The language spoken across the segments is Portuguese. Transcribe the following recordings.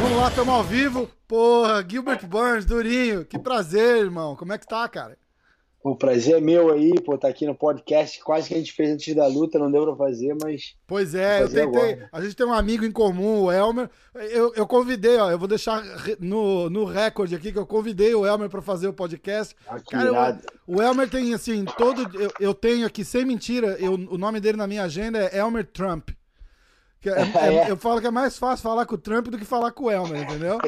Vamos lá, estamos ao vivo. Porra, Gilbert Burns, Durinho. Que prazer, irmão. Como é que tá, cara? O prazer é meu aí, pô, tá aqui no podcast. Quase que a gente fez antes da luta, não deu pra fazer, mas. Pois é, eu tentei. Agora. A gente tem um amigo em comum, o Elmer. Eu, eu convidei, ó, eu vou deixar no, no recorde aqui que eu convidei o Elmer pra fazer o podcast. Ah, Cara, o, o, Elmer tem, assim, todo. Eu, eu tenho aqui, sem mentira, eu, o nome dele na minha agenda é Elmer Trump. É, é, é, eu falo que é mais fácil falar com o Trump do que falar com o Elmer, entendeu?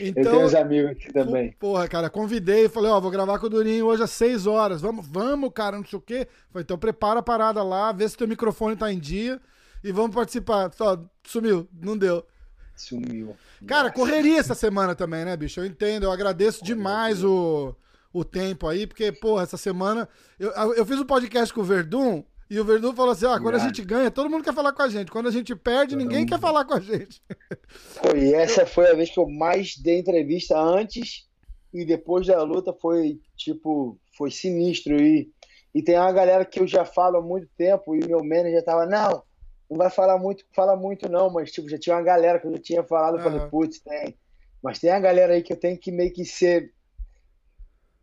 Então, eu tenho uns amigos aqui também. Porra, cara, convidei, falei, ó, vou gravar com o Durinho hoje às 6 horas. Vamos, vamos, cara, não sei o quê. Falei, então prepara a parada lá, vê se teu microfone tá em dia e vamos participar. Só, sumiu, não deu. Sumiu. Cara, correria essa semana também, né, bicho? Eu entendo, eu agradeço demais o, o tempo aí, porque, porra, essa semana. Eu, eu fiz um podcast com o Verdun e o Verdun falou assim: ah, quando a gente ganha, todo mundo quer falar com a gente. Quando a gente perde, ninguém quer falar com a gente. Foi, e essa foi a vez que eu mais dei entrevista antes e depois da luta foi, tipo, foi sinistro. E, e tem uma galera que eu já falo há muito tempo e meu manager tava, não, não vai falar muito, fala muito não, mas, tipo, já tinha uma galera que eu já tinha falado, eu falei, putz, tem. Mas tem a galera aí que eu tenho que meio que ser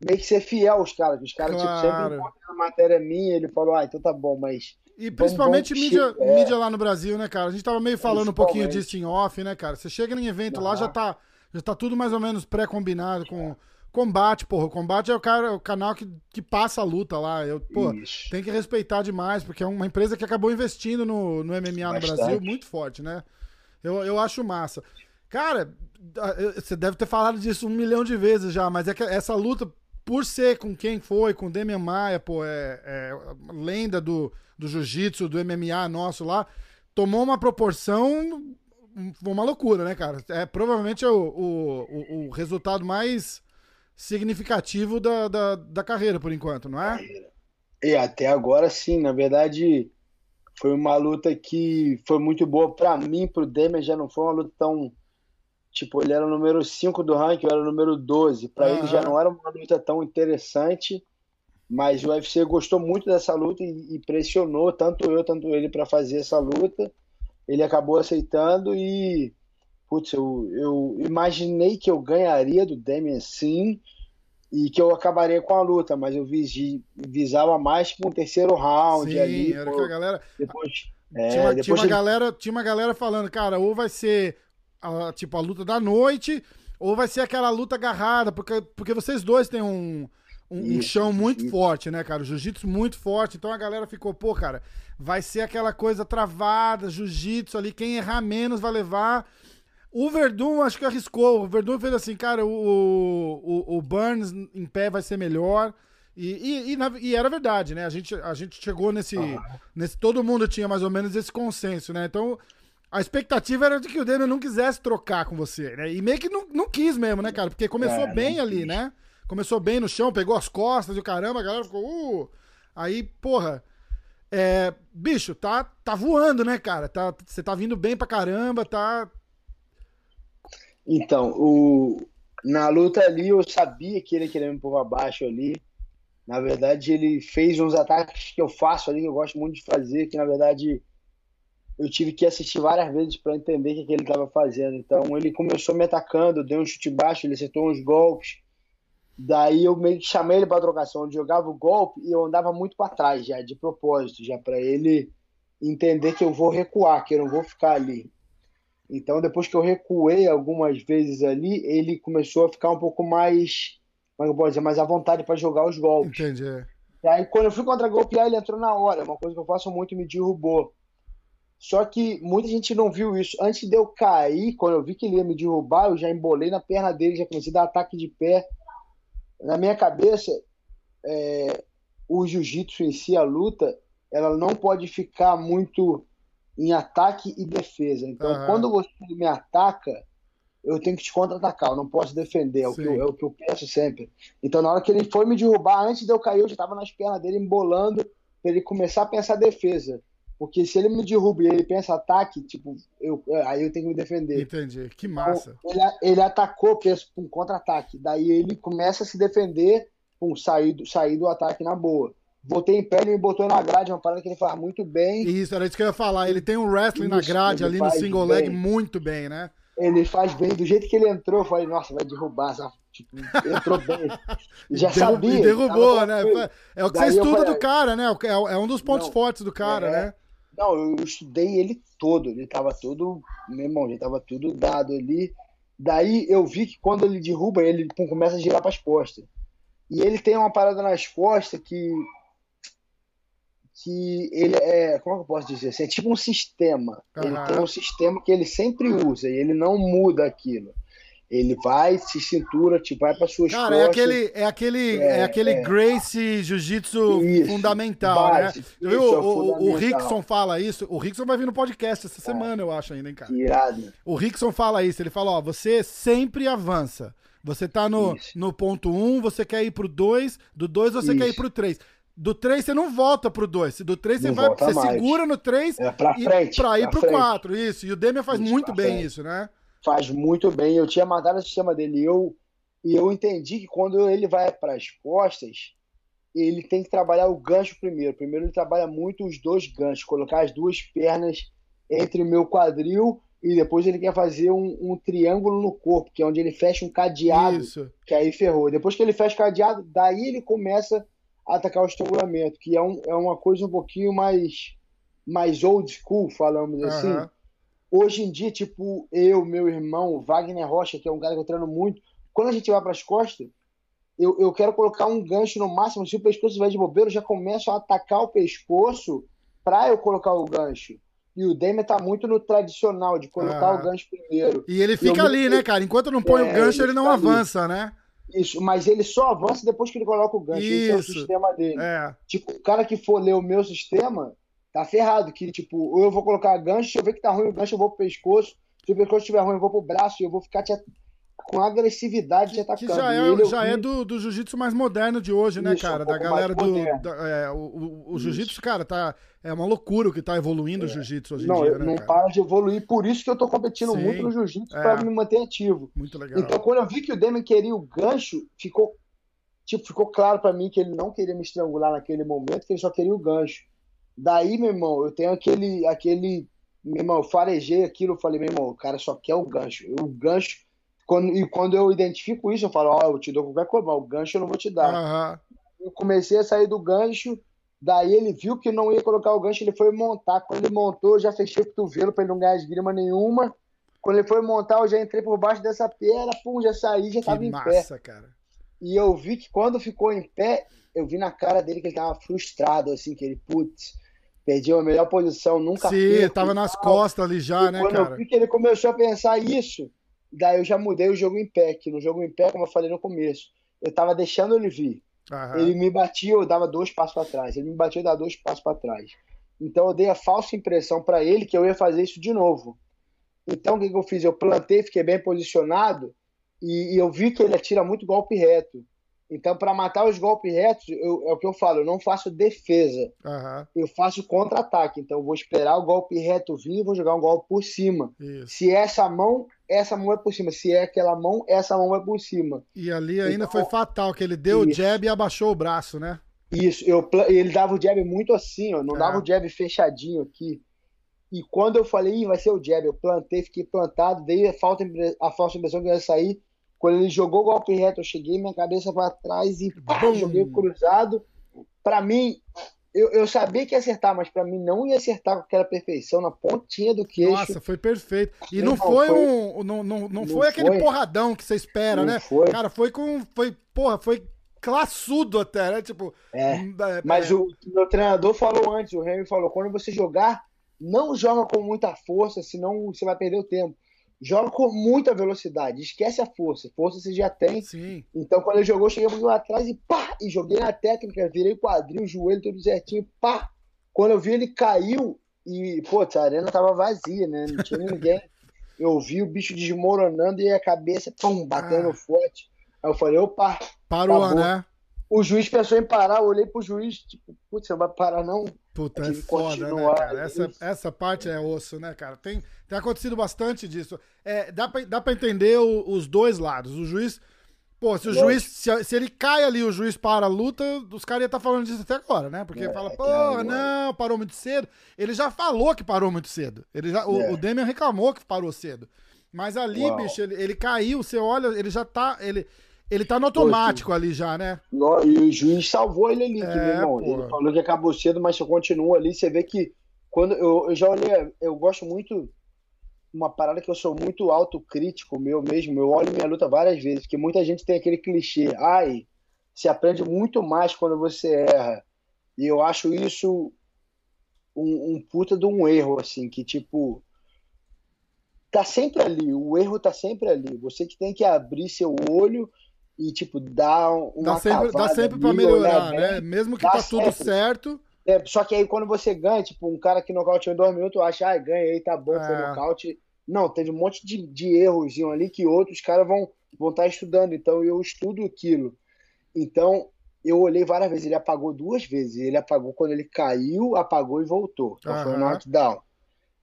meio que ser fiel aos caras. Os caras, claro. tipo, sempre a matéria minha, ele falou, ah, então tá bom, mas. E principalmente mídia, é. mídia lá no Brasil, né, cara? A gente tava meio falando um pouquinho disso em off, né, cara? Você chega em evento lá, já tá, já tá tudo mais ou menos pré-combinado com. Combate, porra. O combate é o, cara, o canal que, que passa a luta lá. Eu, pô, tem que respeitar demais, porque é uma empresa que acabou investindo no, no MMA Bastante. no Brasil muito forte, né? Eu, eu acho massa. Cara, você deve ter falado disso um milhão de vezes já, mas é que essa luta por ser com quem foi, com o Demian Maia, pô, é, é lenda do, do jiu-jitsu, do MMA nosso lá, tomou uma proporção, uma loucura, né, cara? É provavelmente o, o, o resultado mais significativo da, da, da carreira, por enquanto, não é? E até agora sim, na verdade, foi uma luta que foi muito boa para mim, pro Demian, já não foi uma luta tão Tipo, ele era o número 5 do ranking, eu era o número 12. Para uhum. ele já não era uma luta tão interessante, mas o UFC gostou muito dessa luta e, e pressionou tanto eu, tanto ele para fazer essa luta. Ele acabou aceitando e, putz, eu, eu imaginei que eu ganharia do Damian sim e que eu acabaria com a luta, mas eu visava mais para um terceiro round sim, ali. Era pô, que a galera. Depois, é, tinha, depois tinha, uma ele... galera, tinha uma galera falando, cara, ou vai ser a, tipo, a luta da noite, ou vai ser aquela luta agarrada, porque, porque vocês dois têm um, um, isso, um chão muito isso. forte, né, cara? Jiu-jitsu muito forte. Então a galera ficou, pô, cara, vai ser aquela coisa travada, jiu-jitsu ali, quem errar menos vai levar. O Verdun acho que arriscou. O Verdun fez assim, cara, o, o, o Burns em pé vai ser melhor. E, e, e, na, e, era verdade, né? A gente, a gente chegou nesse, nesse. Todo mundo tinha mais ou menos esse consenso, né? Então a expectativa era de que o Demian não quisesse trocar com você, né? E meio que não, não quis mesmo, né, cara? Porque começou é, bem ali, né? Começou bem no chão, pegou as costas e o caramba, a galera ficou. Uh! Aí, porra. É, bicho, tá, tá voando, né, cara? Tá, você tá vindo bem pra caramba, tá. Então, o, na luta ali eu sabia que ele queria me pôr abaixo ali. Na verdade, ele fez uns ataques que eu faço ali, que eu gosto muito de fazer, que na verdade eu tive que assistir várias vezes para entender o que, que ele estava fazendo. Então ele começou me atacando, deu um chute baixo, ele acertou uns golpes. Daí eu meio que chamei ele para trocação, onde jogava o golpe e eu andava muito para trás já, de propósito, já para ele entender que eu vou recuar, que eu não vou ficar ali. Então depois que eu recuei algumas vezes ali, ele começou a ficar um pouco mais, como é eu posso dizer, mais à vontade para jogar os golpes. Entendi. E aí quando eu fui contra golpear, ele entrou na hora, uma coisa que eu faço muito, me derrubou. Só que muita gente não viu isso. Antes de eu cair, quando eu vi que ele ia me derrubar, eu já embolei na perna dele, já comecei a dar ataque de pé. Na minha cabeça, é, o jiu-jitsu em si, a luta, ela não pode ficar muito em ataque e defesa. Então, uhum. quando você me ataca, eu tenho que te contra-atacar, eu não posso defender, é o, que eu, é o que eu penso sempre. Então, na hora que ele foi me derrubar, antes de eu cair, eu já estava nas pernas dele embolando para ele começar a pensar defesa. Porque se ele me derruba e ele pensa ataque, tipo, eu, aí eu tenho que me defender. Entendi. Que massa. Então, ele, ele atacou, penso, um contra-ataque. Daí ele começa a se defender, um, sair, do, sair do ataque na boa. Voltei em pé, ele me botou na grade, uma parada que ele faz muito bem. Isso, era isso que eu ia falar. Ele tem um wrestling isso, na grade ali no single bem. leg muito bem, né? Ele faz bem. Do jeito que ele entrou, eu falei, nossa, vai derrubar essa Tipo, entrou bem. Já sabia. E derrubou, né? É o que Daí você estuda falei, do cara, né? É, é um dos pontos não, fortes do cara, é, né? Não, eu estudei ele todo. Ele tava todo. Meu irmão, ele tava tudo dado ali. Daí eu vi que quando ele derruba, ele pum, começa a girar para as costas. E ele tem uma parada nas costas que. Que ele é. Como é que eu posso dizer assim? É tipo um sistema. Uhum. Ele tem um sistema que ele sempre usa e ele não muda aquilo. Ele vai, se cintura, te vai para suas Cara, é costas. é aquele, é aquele, é, é aquele é. Grace Jiu-Jitsu fundamental, base, né? Isso, viu? O, o, o, Rickson fala isso. O Rickson vai vir no podcast essa semana, eu acho ainda, hein, cara. Irado. O Rickson fala isso. Ele fala, ó, você sempre avança. Você tá no, no ponto 1, um, você quer ir pro 2, do 2 você isso. quer ir pro 3. Do 3 você não volta pro 2. Do 3 você vai, você mais. segura no 3 é pra frente, pra ir pra pro 4. Isso. E o Demian faz isso, muito bem frente. isso, né? Faz muito bem. Eu tinha matado o sistema dele e eu, e eu entendi que quando ele vai para as costas, ele tem que trabalhar o gancho primeiro. Primeiro ele trabalha muito os dois ganchos, colocar as duas pernas entre o meu quadril e depois ele quer fazer um, um, triângulo no corpo, que é onde ele fecha um cadeado, Isso. que aí ferrou. Depois que ele fecha o cadeado, daí ele começa a atacar o estrangulamento, que é, um, é uma coisa um pouquinho mais, mais old school, falamos uhum. assim Hoje em dia, tipo, eu, meu irmão, Wagner Rocha, que é um cara que eu treino muito, quando a gente vai para as costas, eu, eu quero colocar um gancho no máximo. Se o pescoço estiver de bobeira, eu já começo a atacar o pescoço para eu colocar o gancho. E o Demian tá muito no tradicional, de colocar ah. o gancho primeiro. E ele fica ali, né, cara? Enquanto não põe é, o gancho, ele, ele não avança, ali. né? Isso, mas ele só avança depois que ele coloca o gancho. Isso. Esse é o sistema dele. É. Tipo, o cara que for ler o meu sistema, tá ferrado. Que, tipo, ou eu vou colocar gancho, se eu ver que tá ruim o gancho, eu vou pro pescoço. Se o pescoço estiver ruim, eu vou pro braço e eu vou ficar te, com agressividade te atacando. Que já é, já é do, do jiu-jitsu mais moderno de hoje, né, Isso, cara? Um da galera do. Da, é, o o, o jiu-jitsu, cara, tá. É uma loucura o que tá evoluindo é. o jiu-jitsu hoje não, em dia. Né, não cara? para de evoluir, por isso que eu tô competindo Sim, muito no jiu-jitsu é. pra me manter ativo. Muito legal. Então, quando eu vi que o Demian queria o gancho, ficou. Tipo, ficou claro para mim que ele não queria me estrangular naquele momento, que ele só queria o gancho. Daí, meu irmão, eu tenho aquele, aquele, meu irmão, eu farejei aquilo, eu falei, meu irmão, o cara só quer o gancho. O gancho, quando, e quando eu identifico isso, eu falo, ó, oh, eu te dou qualquer coisa, mas o gancho eu não vou te dar. Uhum. Eu comecei a sair do gancho, daí ele viu que não ia colocar o gancho, ele foi montar. Quando ele montou, eu já fechei o cotovelo para ele não ganhar esgrima nenhuma. Quando ele foi montar, eu já entrei por baixo dessa perna, pum, já saí, já que tava massa, em pé. Cara. E eu vi que quando ficou em pé, eu vi na cara dele que ele tava frustrado, assim, que ele, putz, Perdi a melhor posição, nunca Sim, perco, tava nas costas ali já, e né, quando cara? eu vi que ele começou a pensar isso, daí eu já mudei o jogo em pé, que no jogo em pé, como eu falei no começo, eu tava deixando ele vir. Aham. Ele me batia, eu dava dois passos para trás. Ele me batia, eu dava dois passos para trás. Então eu dei a falsa impressão para ele que eu ia fazer isso de novo. Então o que, que eu fiz? Eu plantei, fiquei bem posicionado e, e eu vi que ele atira muito golpe reto. Então, para matar os golpes retos, eu, é o que eu falo, eu não faço defesa. Uhum. Eu faço contra-ataque. Então, eu vou esperar o golpe reto vir e vou jogar um golpe por cima. Isso. Se é essa mão, essa mão é por cima. Se é aquela mão, essa mão é por cima. E ali ainda então, foi fatal, que ele deu isso. o jab e abaixou o braço, né? Isso, eu, ele dava o jab muito assim, ó, não é. dava o jab fechadinho aqui. E quando eu falei, vai ser o jab, eu plantei, fiquei plantado, dei a, falta, a falsa impressão que ia sair quando ele jogou o golpe reto, eu cheguei minha cabeça para trás e pá, joguei cruzado. Para mim, eu, eu, sabia que ia acertar, mas para mim não ia acertar com aquela perfeição na pontinha do queixo. Nossa, foi perfeito. E não, não foi, foi, um. Não, não, não, não foi aquele foi. porradão que você espera, não né? Foi. Cara, foi com. Foi, porra, foi classudo até, né? Tipo. É, é, mas é. o meu treinador falou antes, o Henry falou: quando você jogar, não joga com muita força, senão você vai perder o tempo joga com muita velocidade, esquece a força. Força você já tem. Sim. Então, quando ele jogou, eu cheguei um lá atrás e pá! E joguei na técnica, virei quadril, joelho tudo certinho, pá! Quando eu vi, ele caiu e, pô, a arena tava vazia, né? Não tinha ninguém. Eu vi o bicho desmoronando e a cabeça, pum, batendo ah. forte. Aí eu falei, opa! Parou, acabou. né? O juiz pensou em parar, eu olhei pro juiz, tipo, putz, você não vai parar não? Puta, é foda, né, cara? Essa, essa parte é osso, né, cara? Tem, tem acontecido bastante disso. É, dá, pra, dá pra entender o, os dois lados. O juiz. Pô, se o Lógico. juiz. Se, se, ele cai ali, o juiz para a luta, os caras iam estar tá falando disso até agora, né? Porque é, fala, pô, não, parou muito cedo. Ele já falou que parou muito cedo. Ele já, é. o, o Demian reclamou que parou cedo. Mas ali, Uau. bicho, ele, ele caiu, você olha, ele já tá. Ele, ele tá no automático ali já, né? E o juiz salvou ele ali, é, meu irmão. Ele falou que acabou cedo, mas você continua ali. Você vê que quando eu, eu já olhei, eu gosto muito uma parada que eu sou muito autocrítico meu mesmo. Eu olho minha luta várias vezes, porque muita gente tem aquele clichê. Ai, se aprende muito mais quando você erra. E eu acho isso um, um puta de um erro, assim, que tipo tá sempre ali, o erro tá sempre ali. Você que tem que abrir seu olho e, tipo, dar uma Dá sempre, dá sempre pra melhorar, né? Mesmo que tá sempre. tudo certo. É, só que aí quando você ganha, tipo, um cara que nocauteou em dois minutos, acha, ah, ganhei, tá bom, é. foi nocaute. Não, teve um monte de, de erros ali que outros caras vão vão estar tá estudando. Então eu estudo aquilo. Então eu olhei várias vezes, ele apagou duas vezes. Ele apagou quando ele caiu, apagou e voltou. Então uhum. foi um knockdown.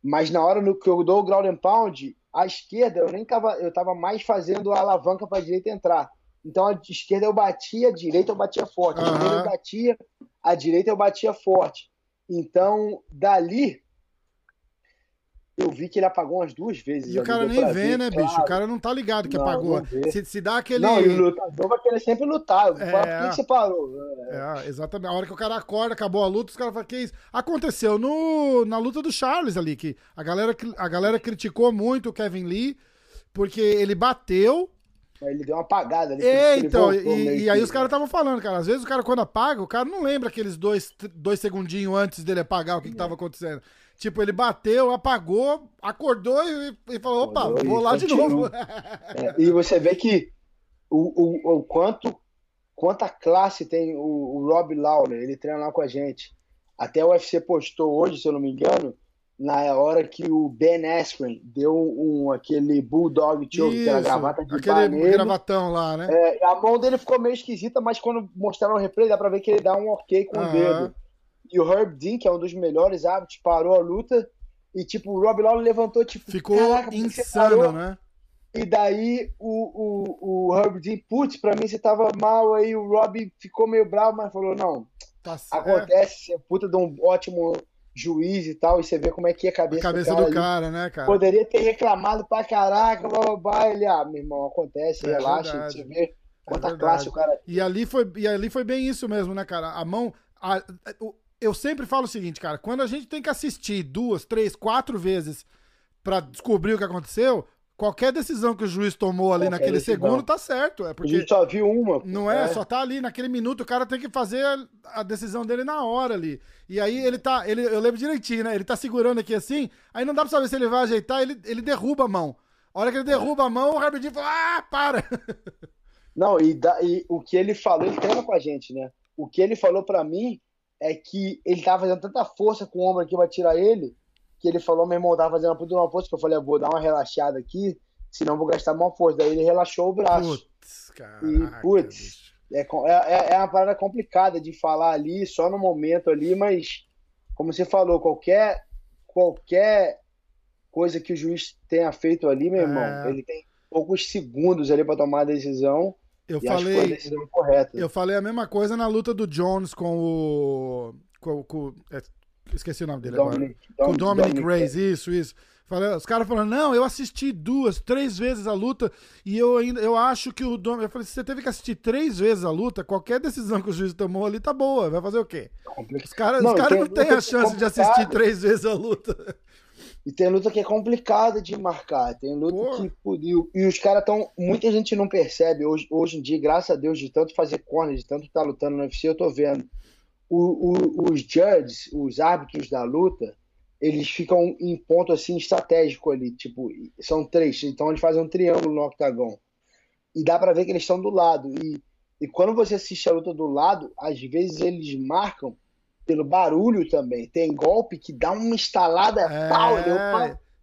Mas na hora no que eu dou o ground and pound, a esquerda eu nem tava, eu tava mais fazendo a alavanca para direita entrar. Então a esquerda eu batia, a direita eu batia forte. A uhum. esquerda eu batia, a direita eu batia forte. Então, dali, eu vi que ele apagou umas duas vezes. E o cara nem vê, ver, né, claro. bicho? O cara não tá ligado que não, apagou. Se, se dá aquele. Não, e o lutador vai querer sempre lutar. É... Por que, que você parou? É. é. exatamente. A hora que o cara acorda, acabou a luta, os caras falam, que isso? Aconteceu no, na luta do Charles ali, que a galera, a galera criticou muito o Kevin Lee, porque ele bateu, ele deu uma apagada ali. É, então, e, e, aí os caras estavam falando, cara, às vezes o cara quando apaga, o cara não lembra aqueles dois, dois segundinhos antes dele apagar o que, estava acontecendo. Tipo, ele bateu, apagou, acordou e, e falou, opa, acordou vou lá de novo. É, e você vê que o, o, o quanto quanta classe tem o, o Rob Lawler, ele treina lá com a gente. Até o UFC postou hoje, se eu não me engano, na hora que o Ben Askren deu um, aquele Bulldog choke, aquela gravata de aquele nele, gravatão lá, né? É, a mão dele ficou meio esquisita, mas quando mostraram o replay, dá pra ver que ele dá um ok com o dedo. E o Herb Dean, que é um dos melhores árbitros, parou a luta. E, tipo, o Rob Lawler levantou, tipo, ficou insano, né? E daí o, o, o Herb Dean, putz, pra mim você tava mal, aí o Rob ficou meio bravo, mas falou, não, tá acontece, é puta de um ótimo juiz e tal, e você vê como é que é a cabeça, a cabeça do cara, do cara né, cara? Poderia ter reclamado pra caraca, blá, blá, blá, ele, ah, meu irmão, acontece, é relaxa, verdade. você vê quanta é classe o cara E ali, foi, e ali foi bem isso mesmo, né, cara? A mão. A, eu sempre falo o seguinte, cara, quando a gente tem que assistir duas, três, quatro vezes para descobrir o que aconteceu, qualquer decisão que o juiz tomou ali qualquer naquele decisão. segundo tá certo. É porque a gente só viu uma. Não é, é, só tá ali naquele minuto, o cara tem que fazer a, decisão dele na hora ali. E aí ele tá, ele, eu lembro direitinho, né? Ele tá segurando aqui assim, aí não dá pra saber se ele vai ajeitar, ele, ele derruba a mão. A hora que ele derruba a mão, o Rabidinho fala, ah, para! Não, e, da, e o que ele falou, ele treina com a gente, né? O que ele falou para mim é que ele tava fazendo tanta força com o ombro aqui pra tirar ele, que ele falou, meu irmão, tava fazendo uma puta uma força, que eu falei, vou dar uma relaxada aqui, senão vou gastar uma força. Daí ele relaxou o braço. Putz, caraca, e, putz, é, é, é uma parada complicada de falar ali, só no momento ali, mas, como você falou, qualquer, qualquer coisa que o juiz tenha feito ali, meu irmão, é... ele tem poucos segundos ali para tomar a decisão. Eu falei, eu falei a mesma coisa na luta do Jones com o. Com, com, é, esqueci o nome dele Dominic, agora. com o Dominic, Dominic Reyes, isso, isso. Os caras falando, não, eu assisti duas, três vezes a luta e eu ainda eu acho que o Dominic. Eu falei, se você teve que assistir três vezes a luta, qualquer decisão que o juiz tomou ali tá boa. Vai fazer o quê? Os caras não, cara não têm a chance de assistir três vezes a luta. E tem luta que é complicada de marcar. Tem luta Pô. que. E, e os caras estão. Muita gente não percebe hoje, hoje em dia, graças a Deus, de tanto fazer corner, de tanto estar tá lutando no UFC, eu tô vendo. O, o, os judges, os árbitros da luta, eles ficam em ponto assim estratégico ali. Tipo, são três. Então eles fazem um triângulo no octagon. E dá para ver que eles estão do lado. E, e quando você assiste a luta do lado, às vezes eles marcam pelo barulho também. Tem golpe que dá uma estalada é... pau,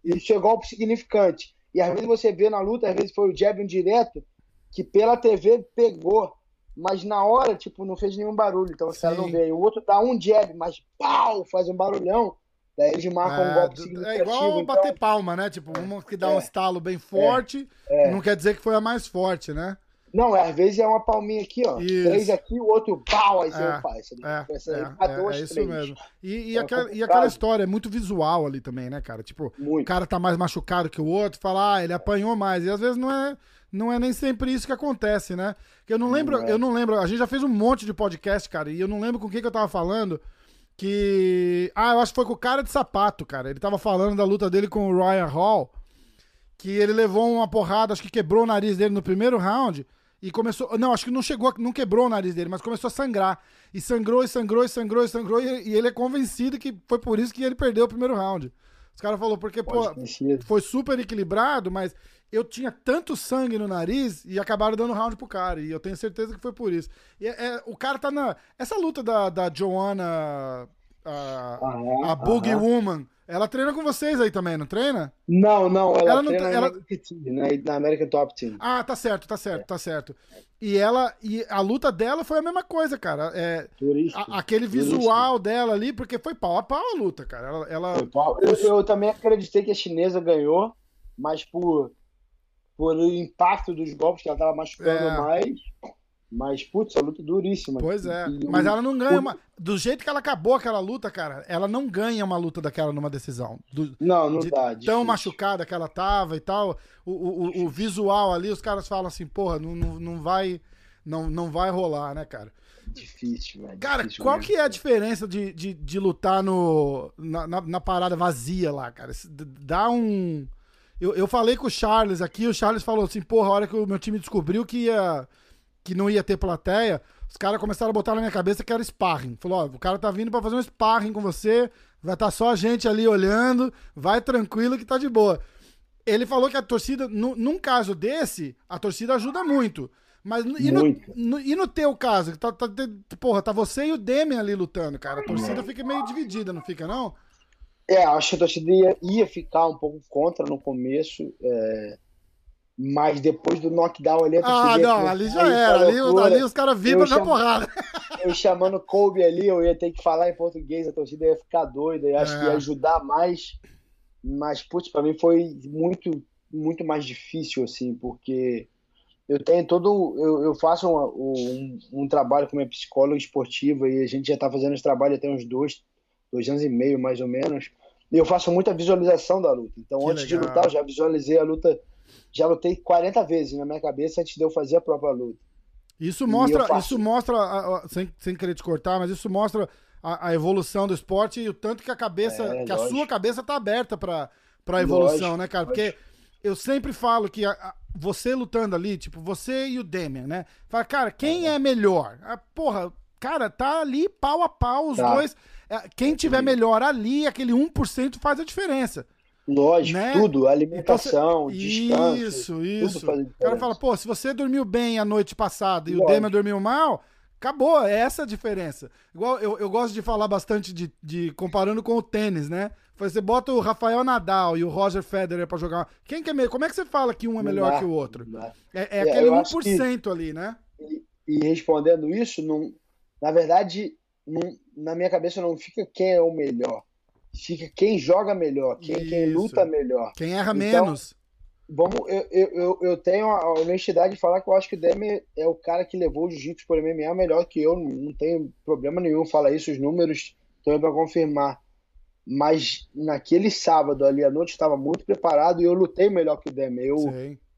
isso é golpe significante. E às vezes você vê na luta, às vezes foi o jab um direto, que pela TV pegou. Mas na hora, tipo, não fez nenhum barulho, então os caras não veem. O outro dá um jab, mas pau, faz um barulhão. Daí eles marcam é, um golpe significativo. É igual então... bater palma, né? Tipo, uma que dá é, um estalo bem forte, é, não quer dizer que foi a mais forte, né? Não, às vezes é uma palminha aqui, ó. Isso. Três aqui, o outro pau, aí você é, faz. É, é, é, é, isso três. mesmo. E, e, aquela, e, aquela, história é muito visual ali também, né, cara? Tipo, muito. o cara tá mais machucado que o outro, fala, ah, ele apanhou mais. E às vezes não é, não é nem sempre isso que acontece, né? Que eu não lembro, é. eu não lembro. A gente já fez um monte de podcast, cara, e eu não lembro com quem que eu tava falando. Que. Ah, eu acho que foi com o cara de sapato, cara. Ele tava falando da luta dele com o Ryan Hall. Que ele levou uma porrada, acho que quebrou o nariz dele no primeiro round. E começou. Não, acho que não chegou, não quebrou o nariz dele, mas começou a sangrar. E sangrou, e sangrou, e sangrou, e sangrou. E, e ele é convencido que foi por isso que ele perdeu o primeiro round. Os caras falaram, porque, pô, foi super equilibrado, mas eu tinha tanto sangue no nariz e acabaram dando round pro cara. E eu tenho certeza que foi por isso. E é, é, o cara tá na. Essa luta da, da Joanna. A, uhum, a Boogie uhum. Woman ela treina com vocês aí também, não treina? Não, não, ela, ela não treina ela... na American Top Team. Ah, tá certo, tá certo, tá certo. E ela e a luta dela foi a mesma coisa, cara. É, a, aquele visual dela ali, porque foi pau a pau a luta, cara. Ela, ela... Eu, eu, também acreditei que a chinesa ganhou, mas por por o impacto dos golpes que ela tava machucando é. mais, mas, putz, a luta é duríssima. Pois é. E, mas ela não ganha uma. Do jeito que ela acabou aquela luta, cara, ela não ganha uma luta daquela numa decisão. Do, não, não de dá. Difícil. Tão machucada que ela tava e tal. O, o, o, visual ali, os caras falam assim, porra, não, não, não vai. Não, não vai rolar, né, cara? Difícil, velho. Cara, difícil qual mesmo, que é a diferença de, de, de lutar no, na, na, na, parada vazia lá, cara? Dá um. Eu, eu falei com o Charles aqui, o Charles falou assim, porra, a hora que o meu time descobriu que ia que não ia ter plateia, os caras começaram a botar na minha cabeça que era sparring. Falou, ó, o cara tá vindo para fazer um sparring com você, vai estar tá só a gente ali olhando, vai tranquilo que tá de boa. Ele falou que a torcida, no, num caso desse, a torcida ajuda muito. Mas e no, no, e no teu caso? Tá, tá, porra, tá você e o Demi ali lutando, cara. A torcida fica meio dividida, não fica, não? É, acho que a torcida ia, ia ficar um pouco contra no começo. É mas depois do knockdown ali, Ah, não, ali já era. Ali, ali os caras vibram na porrada. Eu chamando Kobe ali, eu ia ter que falar em português, a torcida ia ficar doida. Eu acho é. que ia é. ajudar mais. Mas, putz, pra mim foi muito, muito mais difícil, assim, porque eu tenho todo. Eu, eu faço um, um, um, trabalho com minha psicóloga esportiva e a gente já tá fazendo esse trabalho até uns dois, dois anos e meio, mais ou menos. E eu faço muita visualização da luta. Então, que antes legal. de lutar, eu já visualizei a luta já lutei 40 vezes na minha cabeça antes de eu fazer a própria luta. Isso mostra, isso mostra, sem, sem querer te cortar, mas isso mostra a, a evolução do esporte e o tanto que a cabeça, é, que lógico. a sua cabeça tá aberta para para evolução, lógico, né, cara? Porque eu sempre falo que a, a, você lutando ali, tipo, você e o Demian, né? Fala, cara, quem é, é melhor? A, porra, cara, tá ali pau a pau os tá. dois. É, quem tiver melhor ali, aquele 1% faz a diferença. Lógico, né? tudo, alimentação, então, descanso. Isso, isso. O cara fala, pô, se você dormiu bem a noite passada e Lógico. o Demian dormiu mal, acabou, é essa a diferença. Igual eu, eu gosto de falar bastante de, de comparando com o tênis, né? Você bota o Rafael Nadal e o Roger Federer para jogar. Quem que é melhor? Como é que você fala que um é melhor dá, que o outro? É, é, é aquele 1% que, ali, né? E, e, respondendo isso, não, na verdade, não, na minha cabeça não fica quem é o melhor fica quem joga melhor, quem, quem luta melhor. Quem erra então, menos. Vamos, eu, eu, eu tenho a honestidade de falar que eu acho que o Demi é o cara que levou o jiu-jitsu por MMA melhor que eu, não tenho problema nenhum falar isso, os números estão para confirmar. Mas naquele sábado ali à noite estava muito preparado e eu lutei melhor que o Demi. Eu,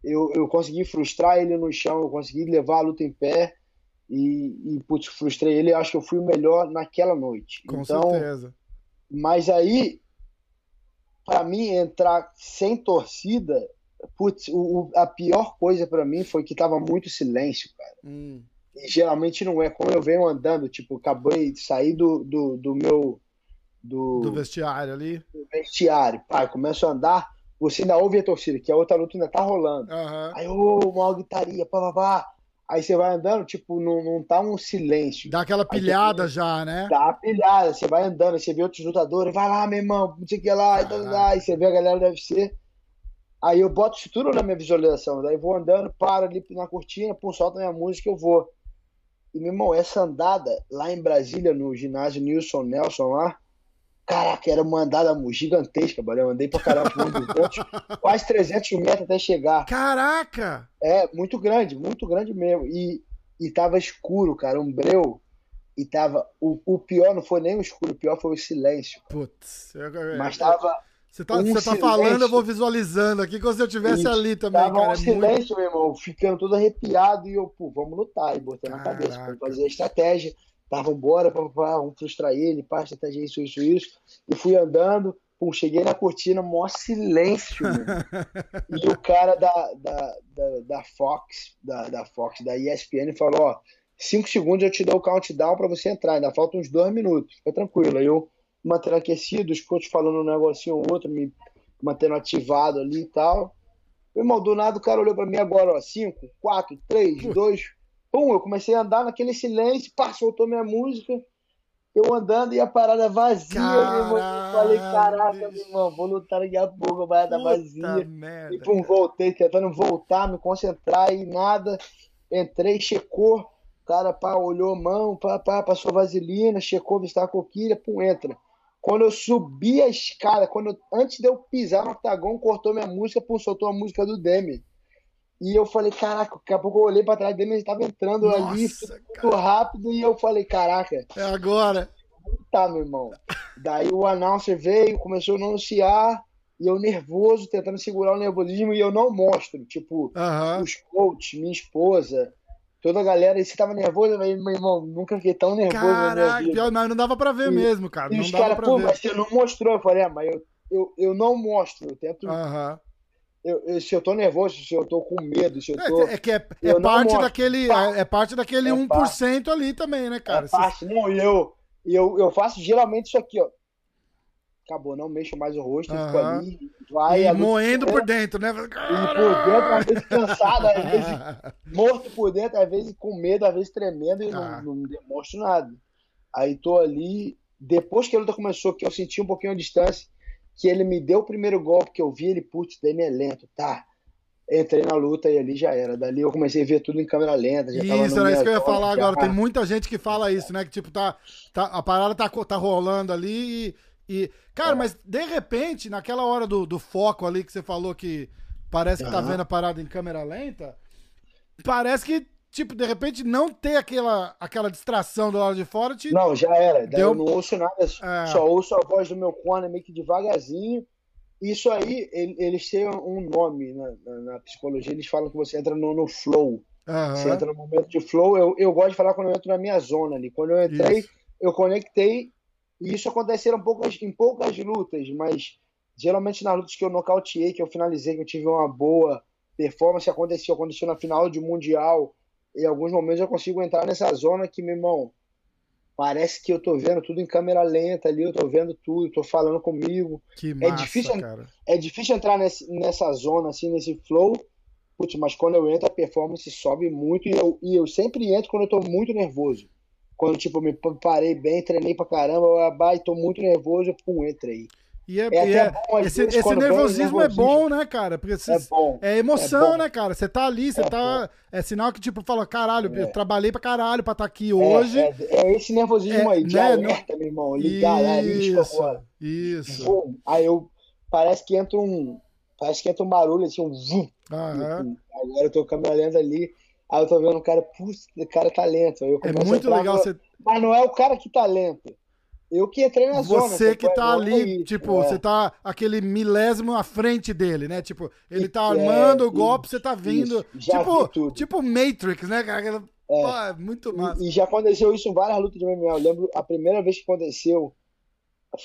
eu, eu consegui frustrar ele no chão, eu consegui levar a luta em pé e, e putz, frustrei ele. Acho que eu fui o melhor naquela noite. Com então, certeza mas aí, para mim, entrar sem torcida, putz, o, a pior coisa para mim foi que tava muito silêncio, cara. Hum. E geralmente não é. Como eu venho andando, tipo, acabei de sair do, do, do meu. Do, do vestiário ali. Do vestiário. Pai, começo a andar, você ainda ouve a torcida, que a outra luta ainda tá rolando. Uhum. Aí, ô, oh, uma gritaria, pá, pá, pá. Aí você vai andando, tipo, não, não tá um silêncio. Dá aquela pilhada aí, já, né? Dá uma pilhada, você vai andando, você vê outros lutadores, vai lá, meu irmão, não sei o que lá, então, lá, aí você vê a galera do UFC. Aí eu boto isso tudo na minha visualização, daí vou andando, paro ali na cortina, pum, solta minha música eu vou. E, meu irmão, essa andada lá em Brasília, no ginásio Nilson Nelson lá, caraca, era uma andada gigantesca, mano. Eu andei pra caramba, 200, quase 300 metros até chegar. Caraca! É, muito grande, muito grande mesmo. E, e tava escuro, cara, um breu. E tava. O, o pior não foi nem o escuro, o pior foi o silêncio. Putz. Mas tava. Você tá, um você tá falando, eu vou visualizando aqui como se eu estivesse ali também, tava cara. um é silêncio, muito... meu irmão, ficando todo arrepiado e eu, pô, vamos lutar. E botando na cabeça, fazer a estratégia. Tá, vambora, pá, pá, vamos frustrar ele, pá, estratégia isso, isso, isso. E fui andando, pum, cheguei na cortina, maior silêncio, E o cara da, da, da, da Fox, da, da Fox, da ESPN, falou, ó, cinco segundos eu te dou o countdown para você entrar, ainda faltam uns dois minutos, fica tranquilo. Aí eu mantendo aquecido, os coaches falando um negocinho ou outro, me mantendo ativado ali e tal. Meu irmão, do nada o cara olhou para mim agora, ó, 5, 4, 3, 2, pum, eu comecei a andar naquele silêncio, pá, soltou minha música, eu andando e a parada vazia, Caralho, meu irmão. Eu falei, caraca, meu irmão, vou lutar daqui a pouco, a parada vazia. Merda, e pum, voltei, tentando voltar, me concentrar e nada. Entrei, checou, o cara, pá, olhou a mão, pá, pá, passou vaselina, checou, está a coquilha, pum, entra. Quando eu subi a escada, quando eu, antes de eu pisar no octagon, cortou minha música, pô, soltou a música do Demi. E eu falei, caraca, daqui a pouco eu olhei pra trás dele, ele estava entrando Nossa, ali muito rápido, e eu falei, caraca. É agora. Tá, meu irmão. Daí o announcer veio, começou a anunciar, e eu nervoso, tentando segurar o nervosismo, e eu não mostro. Tipo, os coaches, minha esposa, toda a galera, e você tava nervoso, mas, meu irmão, nunca fiquei tão nervoso Caraca, pior, não, não dava pra ver e, mesmo, cara. E os caras, pô, ver. mas você não mostrou. Eu falei, é, mas eu, eu, eu não mostro, eu tento. Uhum. Eu, eu, se eu tô nervoso, se eu tô com medo, se eu tô. É, é que é, é parte daquele. É, é, parte daquele é 1% parte. ali também, né, cara? É parte, não, e eu, eu, eu faço geralmente isso aqui, ó acabou, não mexo mais o rosto, uhum. fico ali, vai. E moendo por dentro, né? E por dentro, às vezes cansado, às vezes morto por dentro, às vezes com medo, às vezes tremendo e ah. não, não demonstro nada. Aí tô ali, depois que a luta começou, que eu senti um pouquinho a distância, que ele me deu o primeiro golpe, que eu vi ele, putz, Demi é lento, tá. Entrei na luta e ali já era. Dali eu comecei a ver tudo em câmera lenta. isso, era isso que eu ia falar agora. Tem muita gente que fala isso, né? Que tipo, tá, tá, a parada tá, tá rolando ali e e, cara, é. mas de repente, naquela hora do, do foco ali que você falou que parece que tá vendo a parada em câmera lenta, parece que, tipo, de repente não ter aquela, aquela distração do lado de fora te. Não, já era. Daí Deu... eu não ouço nada, é. só ouço a voz do meu cone meio que devagarzinho. Isso aí, eles têm um nome na, na, na psicologia, eles falam que você entra no, no flow. Uhum. Você entra no momento de flow. Eu, eu gosto de falar quando eu entro na minha zona ali. Quando eu entrei, Isso. eu conectei e isso aconteceram poucas, em poucas lutas, mas geralmente nas lutas que eu nocauteei, que eu finalizei, que eu tive uma boa performance, aconteceu, aconteceu na final de Mundial. Em alguns momentos eu consigo entrar nessa zona que, meu irmão, parece que eu tô vendo tudo em câmera lenta ali, eu tô vendo tudo, tô falando comigo. Que é massa, é difícil, cara. É difícil entrar nesse, nessa zona, assim, nesse flow. Putz, mas quando eu entro, a performance sobe muito e eu, e eu sempre entro quando eu tô muito nervoso. Quando, tipo, me parei bem, treinei pra caramba, e tô muito nervoso, pum, entrei. E é, é, é bom, esse, esse nervosismo, é bom, né, cara? Porque cê, é, bom, é emoção, é né, cara? Você tá ali, você é tá. Bom. É sinal que, tipo, fala, caralho, eu trabalhei pra caralho pra estar tá aqui hoje. É, esse nervosismo aí, de né, alerta, meu irmão. Ligar, isso, agora. Isso. Aí eu. Parece que entra um. Parece que entra um barulho, assim, um. Vum, Aham. Agora eu tô com a câmera lenta ali. Aí eu tô vendo o cara, putz, o cara tá lento. Aí eu é muito legal você. Mas não é o cara que tá lento. Eu que entrei na você zona. Você que tá ali, tipo, é. você tá aquele milésimo à frente dele, né? Tipo, ele tá armando é, o golpe, você tá vindo. tipo, tipo Matrix, né, cara? É. Pô, é muito massa. E, e, já aconteceu isso em várias lutas de MMA. Eu lembro a primeira vez que aconteceu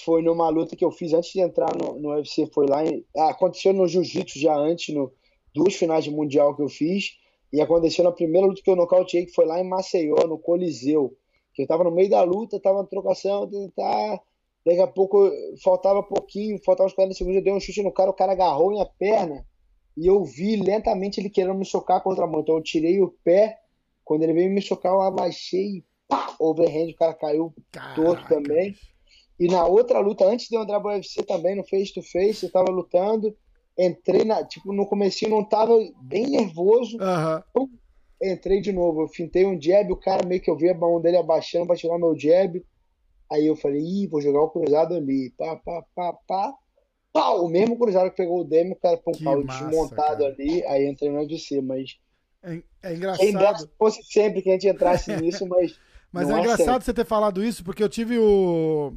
foi numa luta que eu fiz antes de entrar no, no UFC. Foi lá em. Ah, aconteceu no Jiu-Jitsu já antes, no duas finais de Mundial que eu fiz. E aconteceu na primeira luta que eu nocauteei, que foi lá em Maceió, no Coliseu. Que eu tava no meio da luta, tava na trocação, tá. Daqui a pouco faltava pouquinho, faltava uns 40 segundos, eu dei um chute no cara, o cara agarrou minha perna e eu vi lentamente ele querendo me socar contra a mão. Então eu tirei o pé, quando ele veio me socar, eu abaixei e pá, overhand, o cara caiu Caraca. todo também. E na outra luta, antes de eu entrar pro UFC também, no face to face, eu tava lutando entrei na, tipo, no começo não tava bem nervoso. Uhum. Entrei de novo. Eu fintei um jab, o cara meio que eu vi a mão dele abaixando pra tirar meu jab. Aí eu falei, ih, vou jogar o cruzado ali. Pá, pá, pá, pá. Pau! O mesmo cruzado que pegou o Demi, o cara pô, um pau desmontado cara. ali. Aí entrei no UFC, mas. É, é engraçado. se fosse sempre que a gente entrasse nisso, mas. Mas é engraçado você ter falado isso, porque eu tive o.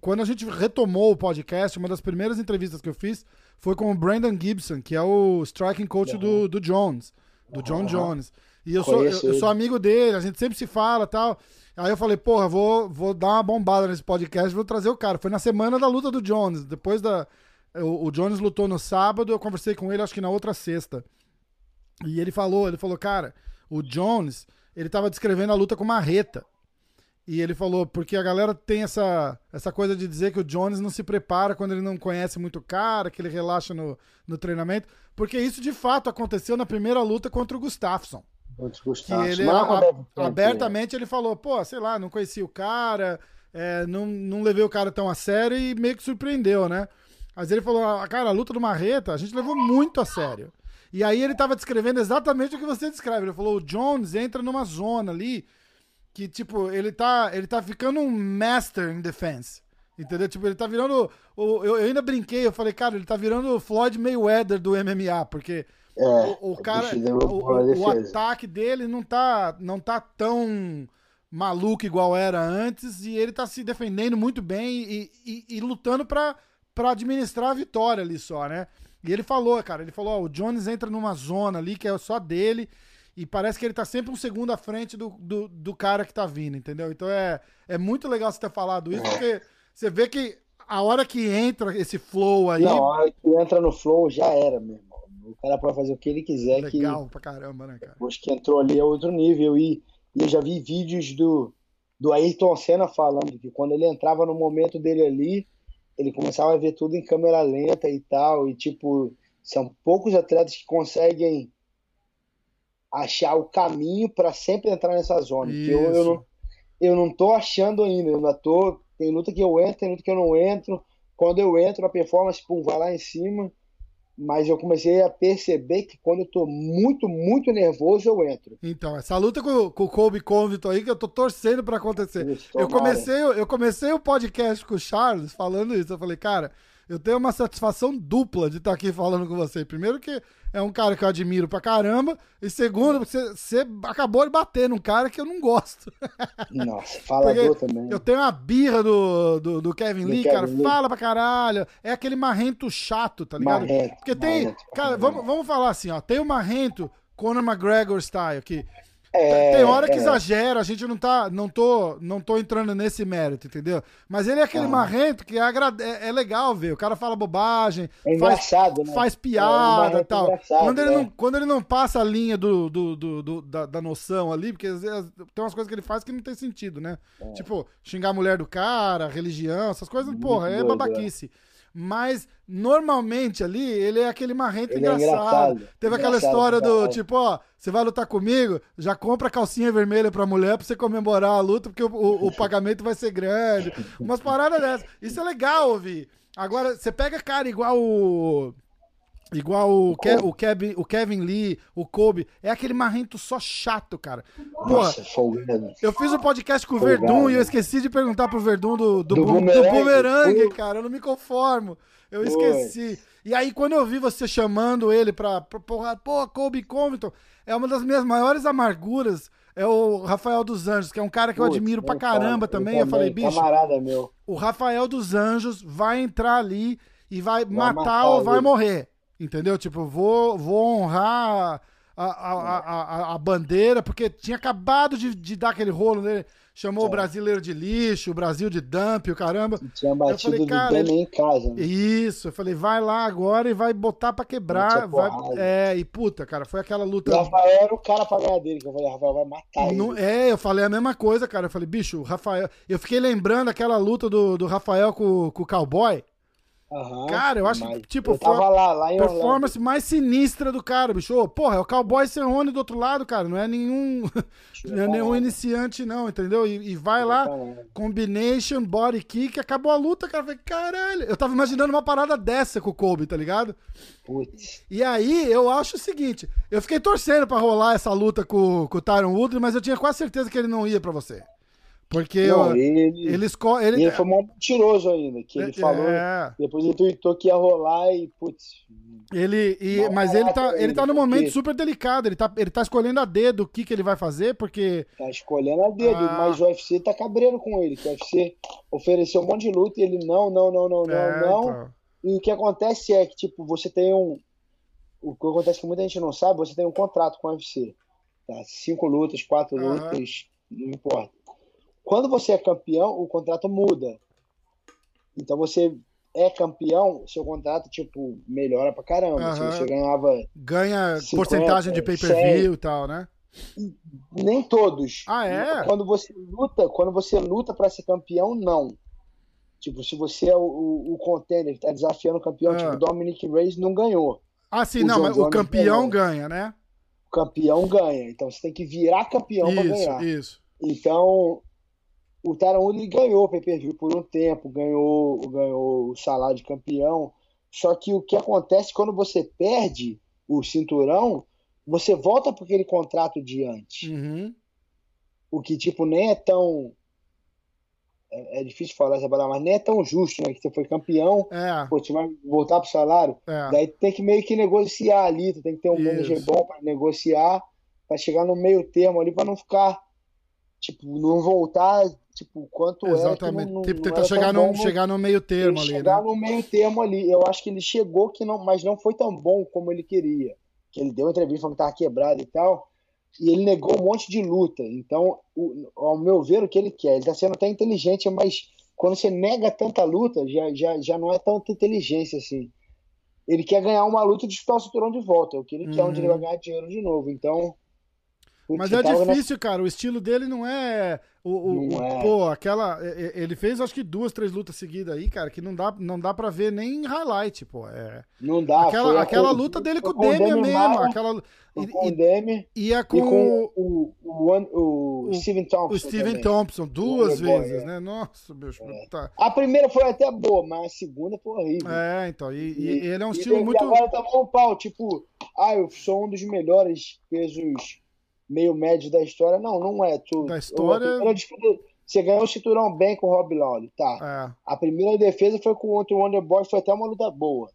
Quando a gente retomou o podcast, uma das primeiras entrevistas que eu fiz foi com o Brandon Gibson, que é o striking coach uhum. do, do Jones, do John uhum. Jones. E eu sou, eu, eu, sou amigo dele, a gente sempre se fala tal. Aí eu falei, porra, vou, vou dar uma bombada nesse podcast, vou trazer o cara. Foi na semana da luta do Jones. Depois da. O, o Jones lutou no sábado, eu conversei com ele, acho que na outra sexta. E ele falou, ele falou, cara, o Jones, ele tava descrevendo a luta com marreta. E ele falou, porque a galera tem essa, essa coisa de dizer que o Jones não se prepara quando ele não conhece muito o cara, que ele relaxa no, no treinamento. Porque isso de fato aconteceu na primeira luta contra o Gustafsson. Que ele, a, abertamente ele falou, pô, sei lá, não conhecia o cara, é, não, não levei o cara tão a sério e meio que surpreendeu, né? Mas ele falou, ah, cara, a luta do Marreta a gente levou muito a sério. E aí ele tava descrevendo exatamente o que você descreve. Ele falou, o Jones entra numa zona ali que, tipo, ele tá, ele tá ficando um master in defense. Entendeu? Tipo, ele tá virando. Eu, eu, ainda brinquei, eu falei, cara, ele tá virando o Floyd Mayweather do MMA, porque é, o, o cara. O, o, ataque dele não tá, não tá tão maluco igual era antes, e ele tá se defendendo muito bem e, e, e lutando pra, pra administrar a vitória ali só, né? E ele falou, cara, ele falou, ó, o Jones entra numa zona ali que é só dele e parece que ele tá sempre um segundo à frente do, do, do, cara que tá vindo, entendeu? Então é, é muito legal você ter falado isso, porque você vê que a hora que entra esse flow aí. Não, a hora que entra no flow já era, meu irmão. O cara pode fazer o que ele quiser. Legal que, pra caramba, né, cara? Depois que entrou ali é outro nível. E, e eu já vi vídeos do, do Ayrton Senna falando que quando ele entrava no momento dele ali, ele começava a ver tudo em câmera lenta e tal. E, tipo, são poucos atletas que conseguem achar o caminho para sempre entrar nessa zona. Eu, eu, não, eu não tô achando ainda, eu ainda tô. Tem luta que eu entro, tem luta que eu não entro. Quando eu entro, a performance pum, vai lá em cima. Mas eu comecei a perceber que quando eu tô muito, muito nervoso, eu entro. Então, essa luta com, com o Colby Convito aí, que eu tô torcendo para acontecer. Isso, eu, comecei, eu comecei o podcast com o Charles falando isso. Eu falei, cara, eu tenho uma satisfação dupla de estar aqui falando com você. Primeiro que é um cara que eu admiro pra caramba. E segundo, você, você acabou de bater num cara que eu não gosto. Nossa, falador também. Eu tenho uma birra do, do, do Kevin do Lee, Kevin cara. Lee. Fala pra caralho. É aquele marrento chato, tá ligado? Marrento, Porque tem. Marrento, cara, vamos, vamos falar assim, ó. Tem o marrento Conor McGregor style, que é, Tem hora que é. exagera, a gente não tá, não tô, não tô entrando nesse mérito, entendeu? Mas ele é aquele ah. marrento que é, é, é, legal ver. O cara fala bobagem, é faz, né? faz é piada e tal. Quando ele, não, né? quando ele não passa a linha do, do, do, do da, da, noção ali, porque vezes tem umas coisas que ele faz que não tem sentido, né? É. Tipo, xingar a mulher do cara, religião, essas coisas, Muito porra, é babaquice. Mas normalmente ali ele é aquele marrento ele engraçado. É engraçado. Teve engraçado, aquela história do tipo, ó, você vai lutar comigo, já compra calcinha vermelha pra mulher pra você comemorar a luta, porque o, o, o pagamento vai ser grande. Umas paradas dessas. Isso é legal ouvir. Agora, você pega cara igual o. Igual o, Ke o, Kevin, o Kevin Lee, o Kobe. É aquele marrento só chato, cara. Nossa, folgado. Eu fiz um podcast com o Verdun e eu esqueci de perguntar pro Verdun do, do, do, do boomerang, cara. Eu não me conformo. Eu esqueci. E aí, quando eu vi você chamando ele pra, pra porra, pô, Kobe Covington, é uma das minhas maiores amarguras. É o Rafael dos Anjos, que é um cara que eu admiro pra caramba também. Eu, também. eu falei, bicho. Camarada meu. O Rafael dos Anjos vai entrar ali e vai, vai matar, matar, ou vai morrer. Entendeu? Tipo, vou, vou honrar a, a, a, a, bandeira, porque tinha acabado de, de dar aquele rolo nele. Chamou é. o brasileiro de lixo, o Brasil de dump, o caramba. Tinha batido eu falei, cara, ele... em casa. Né? Isso, eu falei, vai lá agora e vai botar pra quebrar. Vai... É, e puta, cara, foi aquela luta. O Rafael era o cara pra ganhar dele, que eu falei, Rafael vai matar Não, ele. É, eu falei a mesma coisa, cara. Eu falei, bicho, o Rafael. Eu fiquei lembrando aquela luta do, do Rafael com, com o cowboy. Uhum, cara, eu acho que, tipo, eu lá, lá em performance mais sinistra do cara, bicho. Oh, porra, é o Cowboy Cerrone do outro lado, cara. Não é nenhum, não é nenhum iniciante, não, entendeu? E, e vai lá, combination, body kick, acabou a luta, cara. Falei, caralho. Eu tava imaginando uma parada dessa com o Kobe, tá ligado? Putz. E aí, eu acho o seguinte: eu fiquei torcendo pra rolar essa luta com, com o Tyron Woodley, mas eu tinha quase certeza que ele não ia pra você. Porque não, ele, ele, ele, ele foi um mentiroso ainda, que ele é, falou. É. Depois ele tweetou que ia rolar e, putz. Ele, e, mas ele tá, ele tá no momento super delicado. Ele tá, ele tá escolhendo a dedo o que, que ele vai fazer, porque. Tá escolhendo a dedo, ah. mas o UFC tá cabreiro com ele. Que o UFC ofereceu um monte de luta e ele não, não, não, não, é, não, não. Então. E o que acontece é que, tipo, você tem um. O que acontece que muita gente não sabe, você tem um contrato com o UFC. Tá? Cinco lutas, quatro uhum. lutas, não importa. Quando você é campeão, o contrato muda. Então você é campeão, seu contrato, tipo, melhora pra caramba. Uhum. Se você ganhava. Ganha 50, porcentagem de pay-per-view e tal, né? Nem todos. Ah, é? Quando você luta, quando você luta para ser campeão, não. Tipo, se você é o, o, o contender que tá desafiando o campeão, ah. tipo, Dominic Reyes não ganhou. Ah, sim, o não, mas o campeão ganha, né? O campeão ganha. Então você tem que virar campeão para ganhar. Isso. Então, o Woodley ganhou o pay-per-view por um tempo, ganhou, ganhou o salário de campeão. Só que o que acontece quando você perde o cinturão, você volta para aquele contrato de antes. Uhum. O que, tipo, nem é tão. É, é, difícil falar essa palavra, mas nem é tão justo, né? Que você foi campeão, é. pô, você vai voltar pro salário. É. Daí tem que meio que negociar ali, tu tem que ter um manager bom para negociar, para chegar no meio termo ali, para não ficar, tipo, não voltar Tipo, quanto Exatamente. é não, tipo, tentar chegar, no, chegar no meio termo ali, chegar né? no meio termo ali. Eu acho que ele chegou, que não, mas não foi tão bom como ele queria. Que ele deu entrevista falando que tava quebrado e tal. E ele negou um monte de luta. Então, o, ao meu ver, o que ele quer? Ele tá sendo até inteligente, mas quando você nega tanta luta, já, já, já não é tanta inteligência assim. Ele quer ganhar uma luta e disputar o cinturão de volta. É o que ele uhum. quer, onde ele vai ganhar dinheiro de novo. Então, mas é difícil, cara. O estilo dele não é. O, o, o é. Pô, aquela. Ele fez acho que duas, três lutas seguidas aí, cara, que não dá, não dá pra ver nem highlight, pô. É... Não dá. Aquela, aquela luta dele com o Demian mesmo. aquela... E, com o Demi. Ia com, com o, o, o, Steven Thompson. O Steven também. Thompson, duas vezes, é. né? Nossa, bicho. É. Tá. A primeira foi até boa, mas a segunda foi horrível. É, então. E, e, e ele é um estilo muito. E agora tá bom pau, tipo, ah, eu sou um dos melhores pesos meio médio da história. Não, não é. Tu, da história. você ganhou o cinturão bem com o Rob Lawler, tá? É. A primeira defesa foi com o outro Wonderboy, foi até uma luta boa,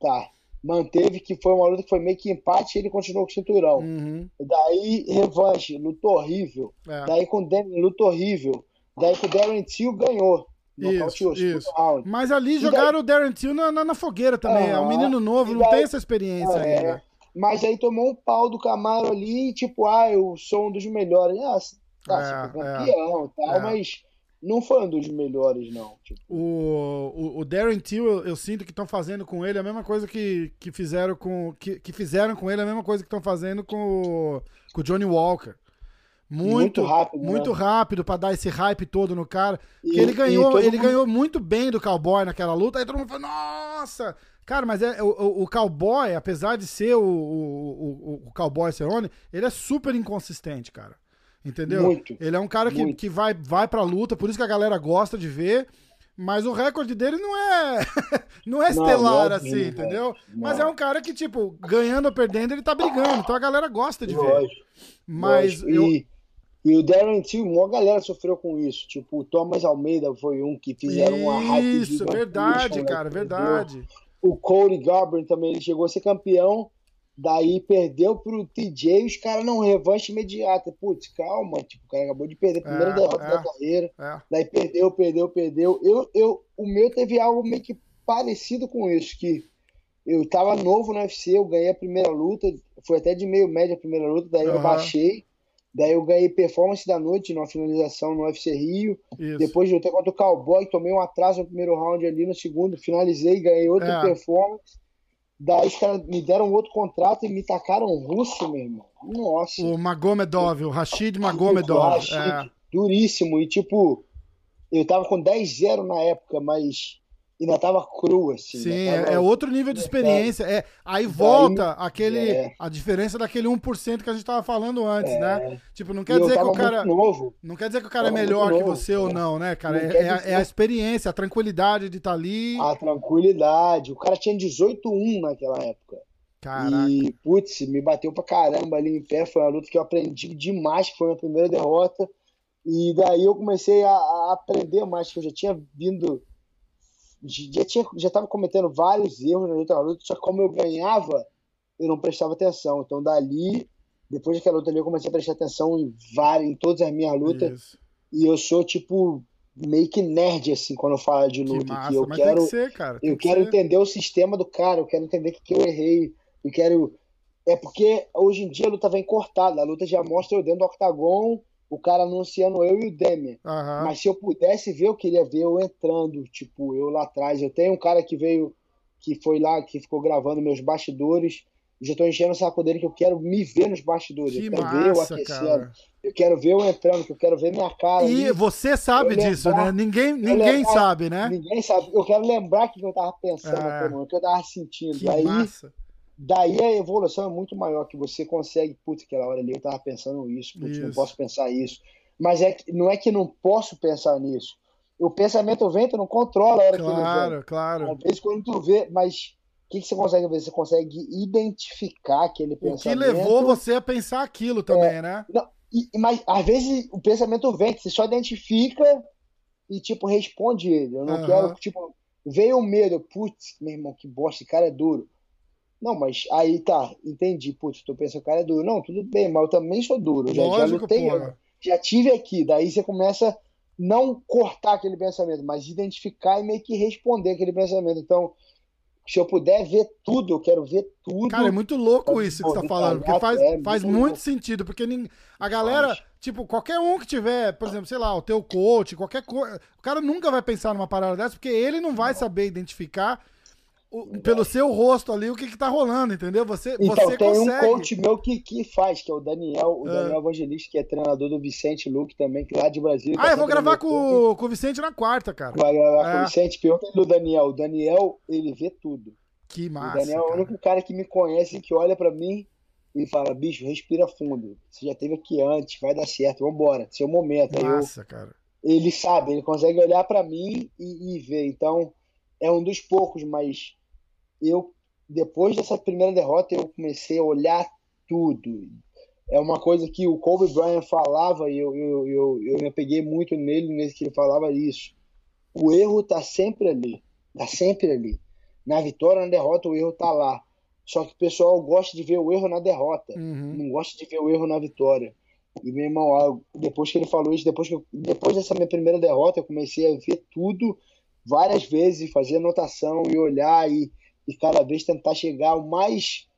tá? Manteve que foi uma luta que foi meio que empate e ele continuou com o cinturão. Uhum. Daí, revanche, luta horrível. É. Daí com o Danny, luta horrível. Daí com o Darren Till ganhou. Isso, isso. Mas ali e jogaram daí... o Darren Till na, na, na fogueira também. é um menino novo, não tem essa experiência é, ainda. Mas aí tomou um pau do Camaro ali, tipo, ah, eu sou um dos melhores. Ah, tá, é, você foi é. campeão e tal, é. mas não foi um dos melhores, não. Tipo. O, o, o, Darren Till, eu, eu sinto que estão fazendo com ele a mesma coisa que, que fizeram com. Que, que fizeram com ele a mesma coisa que estão fazendo com o, com o Johnny Walker. Muito, muito rápido, muito né? rápido para dar esse hype todo no cara. E, ele ganhou, ele mundo... ganhou muito bem do cowboy naquela luta. Aí todo mundo falou: "Nossa, Cara, mas é, o, o cowboy, apesar de ser o, o, o cowboy Cerrone, ele é super inconsistente, cara. Entendeu? Muito, ele é um cara que, que vai, vai pra luta, por isso que a galera gosta de ver. Mas o recorde dele não é não é estelar não, não, assim, não, entendeu? Mas é um cara que, tipo, ganhando ou perdendo, ele tá brigando. Então a galera gosta de ver. Mas eu... e, e, o Darren Till, uma galera sofreu com isso. Tipo, o Thomas Almeida foi um que fizeram uma hype. Isso, verdade, cara, verdade. O Cody Garbrandt também ele chegou a ser campeão, daí perdeu pro TJ, os caras não revanche imediata. Putz, calma, tipo, o cara acabou de perder a primeira é, derrota é, da carreira. É. Daí perdeu, perdeu, perdeu. Eu, eu, o meu teve algo meio que parecido com isso, que eu tava novo no UFC, eu ganhei a primeira luta, foi até de meio média a primeira luta, daí uhum. eu baixei. Daí eu ganhei performance da noite numa finalização no UFC Rio. Isso. Depois de lutar contra o Cowboy, tomei um atraso no primeiro round ali, no segundo finalizei, ganhei outra é. performance. Daí os caras me deram outro contrato e me tacaram russo, meu irmão. Nossa. O Magomedov, o Rashid Magomedov. Rashid, é. Duríssimo. E tipo, eu tava com 10-0 na época, mas ainda tava cru, assim. Sim, tava... é outro nível de experiência. É, aí volta Daí, aquele, é. a diferença daquele 1% que a gente tava falando antes, né? é. né? Tipo, não quer dizer que o cara. Não quer dizer que o cara é melhor que você ou não, né, cara? É, é, é, a experiência, a tranquilidade de estar tá ali. A tranquilidade. O cara tinha 18-1 naquela época. Caraca. E, putz, me bateu pra caramba ali em pé. Foi uma luta que eu aprendi demais, foi a minha primeira derrota. E daí eu comecei a, a aprender mais, que eu já tinha vindo já tinha já estava cometendo vários erros na luta, luta, só que como eu ganhava, eu não prestava atenção. Então dali, depois daquela luta ali, eu comecei a prestar atenção em várias, em todas as minhas lutas. Isso. E eu sou tipo meio que nerd assim quando eu falo de luta, que, massa, que eu quero que ser, eu quero ser. entender o sistema do cara, eu quero entender o que, que eu errei, eu quero é porque hoje em dia a luta vem cortada, a luta já mostra eu dentro do octagon o cara anunciando eu e o Demian. Uhum. Mas se eu pudesse ver, eu queria ver eu entrando, tipo, eu lá atrás. Eu tenho um cara que veio, que foi lá, que ficou gravando meus bastidores. Já tô enchendo o saco dele que eu quero me ver nos bastidores. Que eu quero massa, ver eu aquecendo. Cara. Eu quero ver eu entrando, que eu quero ver minha cara. E ali. você sabe disso, lembrar, né? Ninguém, ninguém lembrar, sabe, né? Ninguém sabe. Eu quero lembrar o que eu tava pensando, é. o que eu tava sentindo. Que Aí, massa Daí a evolução é muito maior, que você consegue, putz, aquela hora ali eu tava pensando isso, putz, isso. não posso pensar isso. Mas é, não é que não posso pensar nisso. O pensamento vem, tu não controla a hora claro, que ele vem. Claro, claro. Às vezes quando tu vê, mas o que, que, você consegue ver? Você consegue identificar aquele pensamento. O que levou você a pensar aquilo também, é, né? Não, e, mas às vezes o pensamento vem, que você só identifica e, tipo, responde ele. Eu não uhum. quero, tipo, veio o medo, putz, meu irmão, que bosta, esse cara é duro. Não, mas aí tá, entendi. Putz, tu pensa que o cara é duro. Não, tudo bem, mas eu também sou duro. Já, Lógico, já lutei, já tive aqui. Daí você começa não cortar aquele pensamento, mas identificar e meio que responder aquele pensamento. Então, se eu puder ver tudo, eu quero ver tudo. Cara, é muito louco isso que você tá falando, porque faz, é, faz muito sentido, porque a galera, tipo, qualquer um que tiver, por exemplo, sei lá, o teu coach, qualquer coisa, o cara nunca vai pensar numa parada dessa, porque ele não vai saber identificar o, pelo seu rosto ali o que, que tá rolando, entendeu? Você, então, você tem consegue. um coach meu que, que faz, que é o Daniel, o é. Daniel Evangelista, que é treinador do Vicente Luke também, que lá de Brasília. Ah, eu vou gravar com, com o Vicente na quarta, cara. Vai gravar é. com o Vicente, pergunta do Daniel. O Daniel, ele vê tudo. Que massa. O Daniel cara. é o único cara que me conhece, que olha para mim e fala, bicho, respira fundo. Você já teve aqui antes, vai dar certo, vambora, seu momento. Massa, eu, cara. Ele sabe, ele consegue olhar para mim e, e ver. Então, é um dos poucos, mas eu depois dessa primeira derrota eu comecei a olhar tudo. É uma coisa que o Kobe Bryant falava e eu, eu, eu, eu me peguei muito nele nesse que ele falava isso. O erro tá sempre ali, tá sempre ali. Na vitória, na derrota, o erro tá lá. Só que o pessoal gosta de ver o erro na derrota, uhum. não gosta de ver o erro na vitória. E meu irmão, depois que ele falou isso, depois, que eu, depois dessa minha primeira derrota, eu comecei a ver tudo várias vezes, fazer anotação e olhar e, e cada vez tentar chegar o mais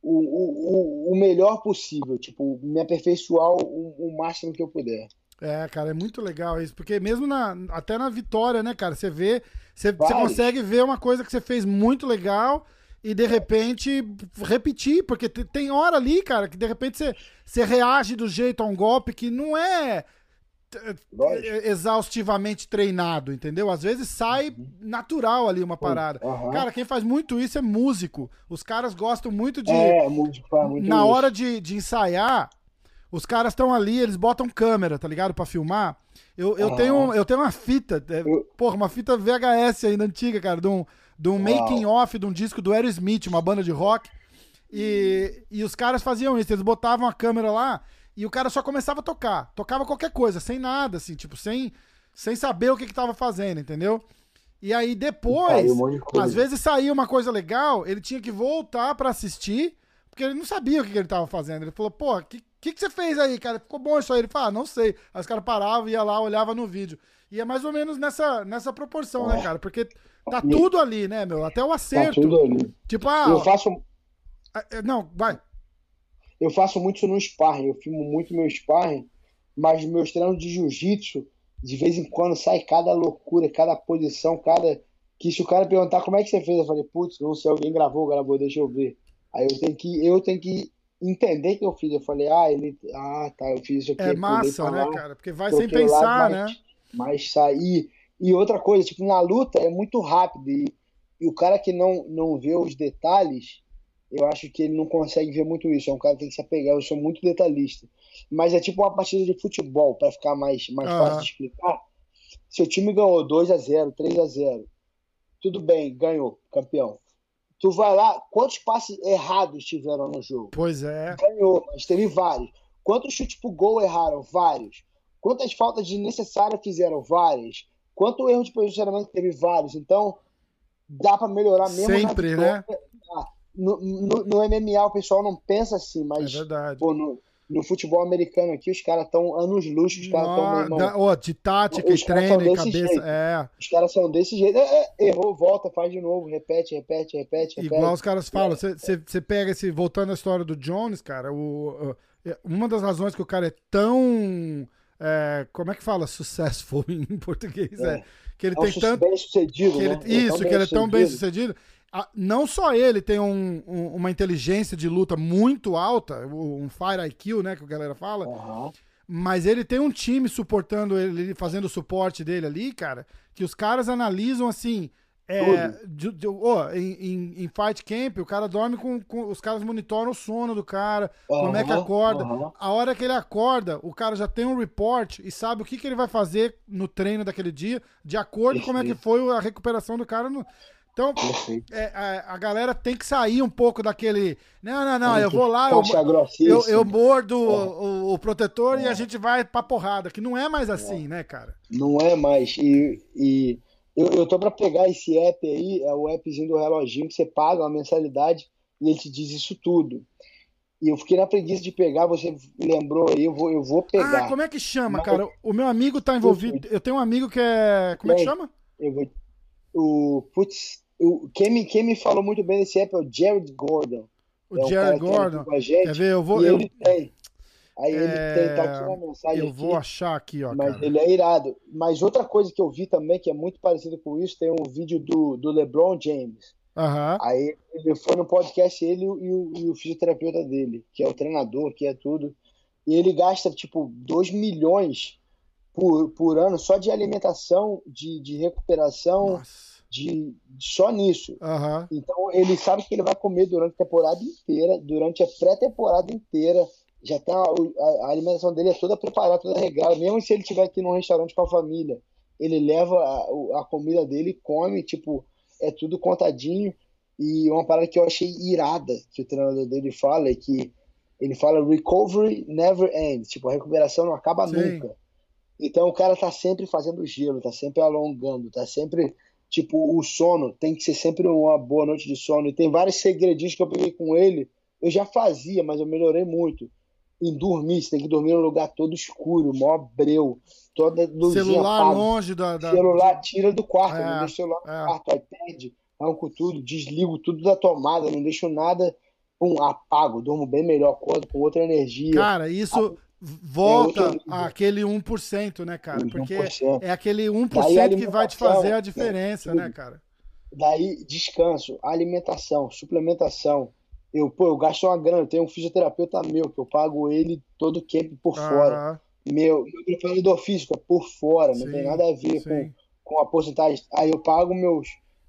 o, o, o melhor possível, tipo, me aperfeiçoar o, o máximo que eu puder. É, cara, é muito legal isso, porque mesmo na, até na vitória, né, cara, você vê, você, você consegue ver uma coisa que você fez muito legal e de repente repetir, porque tem hora ali, cara, que de repente você, você reage do jeito a um golpe que não é é, exaustivamente treinado, entendeu? Às vezes sai uhum. natural ali uma parada. Uhum. Cara, quem faz muito isso é músico. Os caras gostam muito de. É, músico faz muito Na isso. hora de, de ensaiar, os caras estão ali, eles botam câmera, tá ligado? Pra filmar. Eu, eu, uhum. tenho, eu tenho uma fita, é, porra, uma fita VHS ainda antiga, cara, de um, de um making off de um disco do Aerosmith, uma banda de rock. E, e os caras faziam isso, eles botavam a câmera lá e o cara só começava a tocar. Tocava qualquer coisa, sem nada, assim, tipo, sem, sem saber o que, que tava fazendo, entendeu? E aí depois, um às vezes saía uma coisa legal, ele tinha que voltar para assistir, porque ele não sabia o que, que ele tava fazendo. Ele falou, pô, o que, que, que você fez aí, cara? Ficou bom isso aí? Ele falou, ah, não sei. Aí os caras paravam, ia lá, olhava no vídeo. E é mais ou menos nessa, nessa proporção, né, cara? Porque tá tudo ali, né, meu? Até o acerto. Tá tudo ali. Tipo, ah. Eu faço. É, não, vai eu faço muito isso no sparring, eu filmo muito meu sparring, mas meus treinos de jiu-jitsu, de vez em quando sai cada loucura, cada posição, cada. Que se o cara perguntar como é que você fez, eu falei, putz, não sei, alguém gravou, gravou, deixa eu ver. Aí eu tenho que, eu tenho que entender que eu fiz. Eu falei, ah, ele. Ah, tá, eu fiz isso aqui. É massa, né, cara? Porque vai sem pensar, né? Mas sair. E outra coisa, tipo, na luta é muito rápido. E, e o cara que não, não vê os detalhes, eu acho que ele não consegue ver muito isso. É um cara que tem que se apegar. Eu sou muito detalhista. Mas é tipo uma partida de futebol, para ficar mais, mais uhum. fácil de explicar. Seu time ganhou 2 a 0 3 a 0 Tudo bem, ganhou, campeão. Tu vai lá, quantos passes errados tiveram no jogo? Pois é. Ganhou, mas teve vários. Quantos chutes pro gol erraram? Vários. Quantas faltas desnecessárias fizeram? Várias. Quanto erro de posicionamento teve? Vários. Então, dá para melhorar mesmo. Sempre, né? No, no, no, MMA o pessoal não pensa assim, mas é verdade. Pô, no, no futebol americano aqui, os caras estão anos luz, os caras estão. Oh, de tática e treino e cabeça. Jeito. É. Os caras são desse jeito. É, é, errou, volta, faz de novo, repete, repete, repete. Igual repete. os caras falam, você pega esse. Voltando à história do Jones, cara, o, o, uma das razões que o cara é tão. É, como é que fala successful em português? É, é que ele é tem tanto. Bem sucedido, que né? ele, isso, que ele é tão bem sucedido não só ele tem um, um, uma inteligência de luta muito alta, um Fire IQ, né, que a galera fala, uhum. mas ele tem um time suportando ele, fazendo o suporte dele ali, cara, que os caras analisam assim. É, de, de, oh, em, em, em, Fight Camp, o cara dorme com, com, Os caras monitoram o sono do cara, uhum, como é que acorda. Uhum. A hora que ele acorda, o cara já tem um report e sabe o que, que ele vai fazer no treino daquele dia, de acordo com como é que foi a recuperação do cara no, então, é, a, a, galera tem que sair um pouco daquele. Não, não, não, eu vou lá, eu, eu, eu mordo é. o, o, protetor é. e a gente vai pra porrada, que não é mais assim, é. né, cara? Não é mais. E, e eu, eu tô pra pegar esse app aí, é o appzinho do reloginho, que você paga uma mensalidade e ele te diz isso tudo. E eu fiquei na preguiça de pegar, você lembrou aí, eu vou, eu vou pegar. Ah, como é que chama, Mas, cara? O meu amigo tá envolvido. Eu tenho um amigo que é. Como é que chama? Eu vou. O. Putz, quem, me, quem me falou muito bem desse app é o Jared Gordon. O é Jared Gordon. Com a gente, Quer ver? Eu vou. Eu... Ele tem. Aí é... ele tem, tá aqui uma mensagem. Eu aqui, vou achar aqui, ó. Mas cara. ele é irado. Mas outra coisa que eu vi também, que é muito parecido com isso, tem um vídeo do, do LeBron James. Uhum. Aí ele foi no podcast, ele e o, e o fisioterapeuta dele, que é o treinador, que é tudo. E ele gasta, tipo, 2 milhões por, por ano só de alimentação, de, de recuperação. Nossa de, só nisso. Uhum. Então ele sabe que ele vai comer durante a temporada inteira, durante a pré-temporada inteira. Já tá a, a, alimentação dele é toda preparada, toda regrada. Mesmo se ele estiver aqui num restaurante com a família, ele leva a, a comida dele e come, tipo, é tudo contadinho. E uma parada que eu achei irada que o treinador dele fala é que ele fala recovery never ends, tipo, a recuperação não acaba Sim. nunca. Então o cara tá sempre fazendo gelo, tá sempre alongando, tá sempre Tipo, o sono tem que ser sempre uma boa noite de sono. E tem vários segredinhos que eu peguei com ele. Eu já fazia, mas eu melhorei muito. Em dormir, você tem que dormir num lugar todo escuro, mó breu, toda Celular apaga. longe da, da, Celular tira do quarto, é, não deixa celular no é. quarto, iPad, arranco tudo, desligo tudo da tomada, não deixo nada, pum, apago, durmo bem melhor, acordo com outra energia. Cara, isso, volta é àquele 1%, né, cara? Porque 1%. é aquele 1% que vai te fazer a diferença, né, cara? Daí, descanso, alimentação, suplementação. Eu, pô, eu gasto uma grana, eu tenho um fisioterapeuta meu, que eu pago ele todo o camp por ah. fora. Meu, meu preparador físico é por fora, sim, não tem nada a ver com, com a porcentagem. Aí eu pago meus,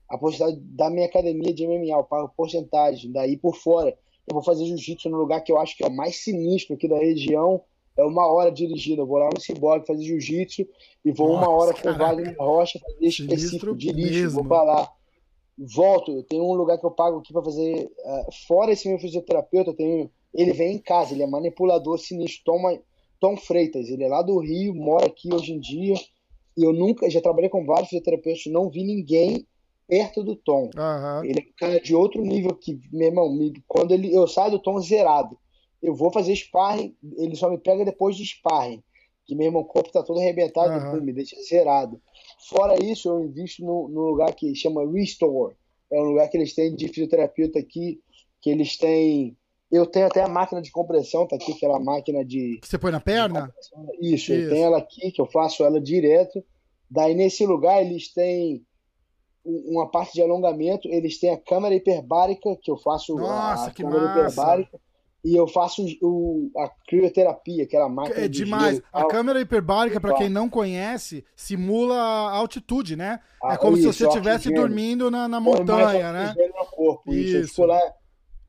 a porcentagem da minha academia de MMA, eu pago porcentagem, daí por fora. Eu vou fazer jiu-jitsu no lugar que eu acho que é o mais sinistro aqui da região, é uma hora dirigida. Eu vou lá no Ciborgue fazer jiu-jitsu e vou Nossa, uma hora com o Wagner Rocha fazer específico, dirijo, vou pra lá. Volto, eu tenho um lugar que eu pago aqui para fazer. Uh, fora esse meu fisioterapeuta, eu tenho. Ele vem em casa, ele é manipulador sinistro, Tom, Tom Freitas, ele é lá do Rio, mora aqui hoje em dia. E eu nunca, já trabalhei com vários fisioterapeutas, não vi ninguém perto do Tom. Uhum. Ele é um cara de outro nível que, meu irmão, me, quando ele, eu saio do Tom zerado eu vou fazer sparring, ele só me pega depois de sparring. Que meu irmão, corpo tá todo arrebentado, uhum. me deixa zerado. Fora isso, eu invisto no, no, lugar que chama Restore. É um lugar que eles têm de fisioterapeuta aqui, que eles têm. Eu tenho até a máquina de compressão, tá aqui, aquela máquina de. Que você põe na perna? Isso, Isso, eu tenho ela aqui, que eu faço ela direto. Daí nesse lugar eles têm uma parte de alongamento, eles têm a câmera hiperbárica, que eu faço Nossa, a que câmera massa. hiperbárica e eu faço o, a crioterapia, aquela máquina. É demais. A câmera hiperbárica, para quem não conhece, simula a altitude, né? Ah, é como isso, se você estivesse dormindo na, na montanha, né? No corpo, isso. isso. Eu lá,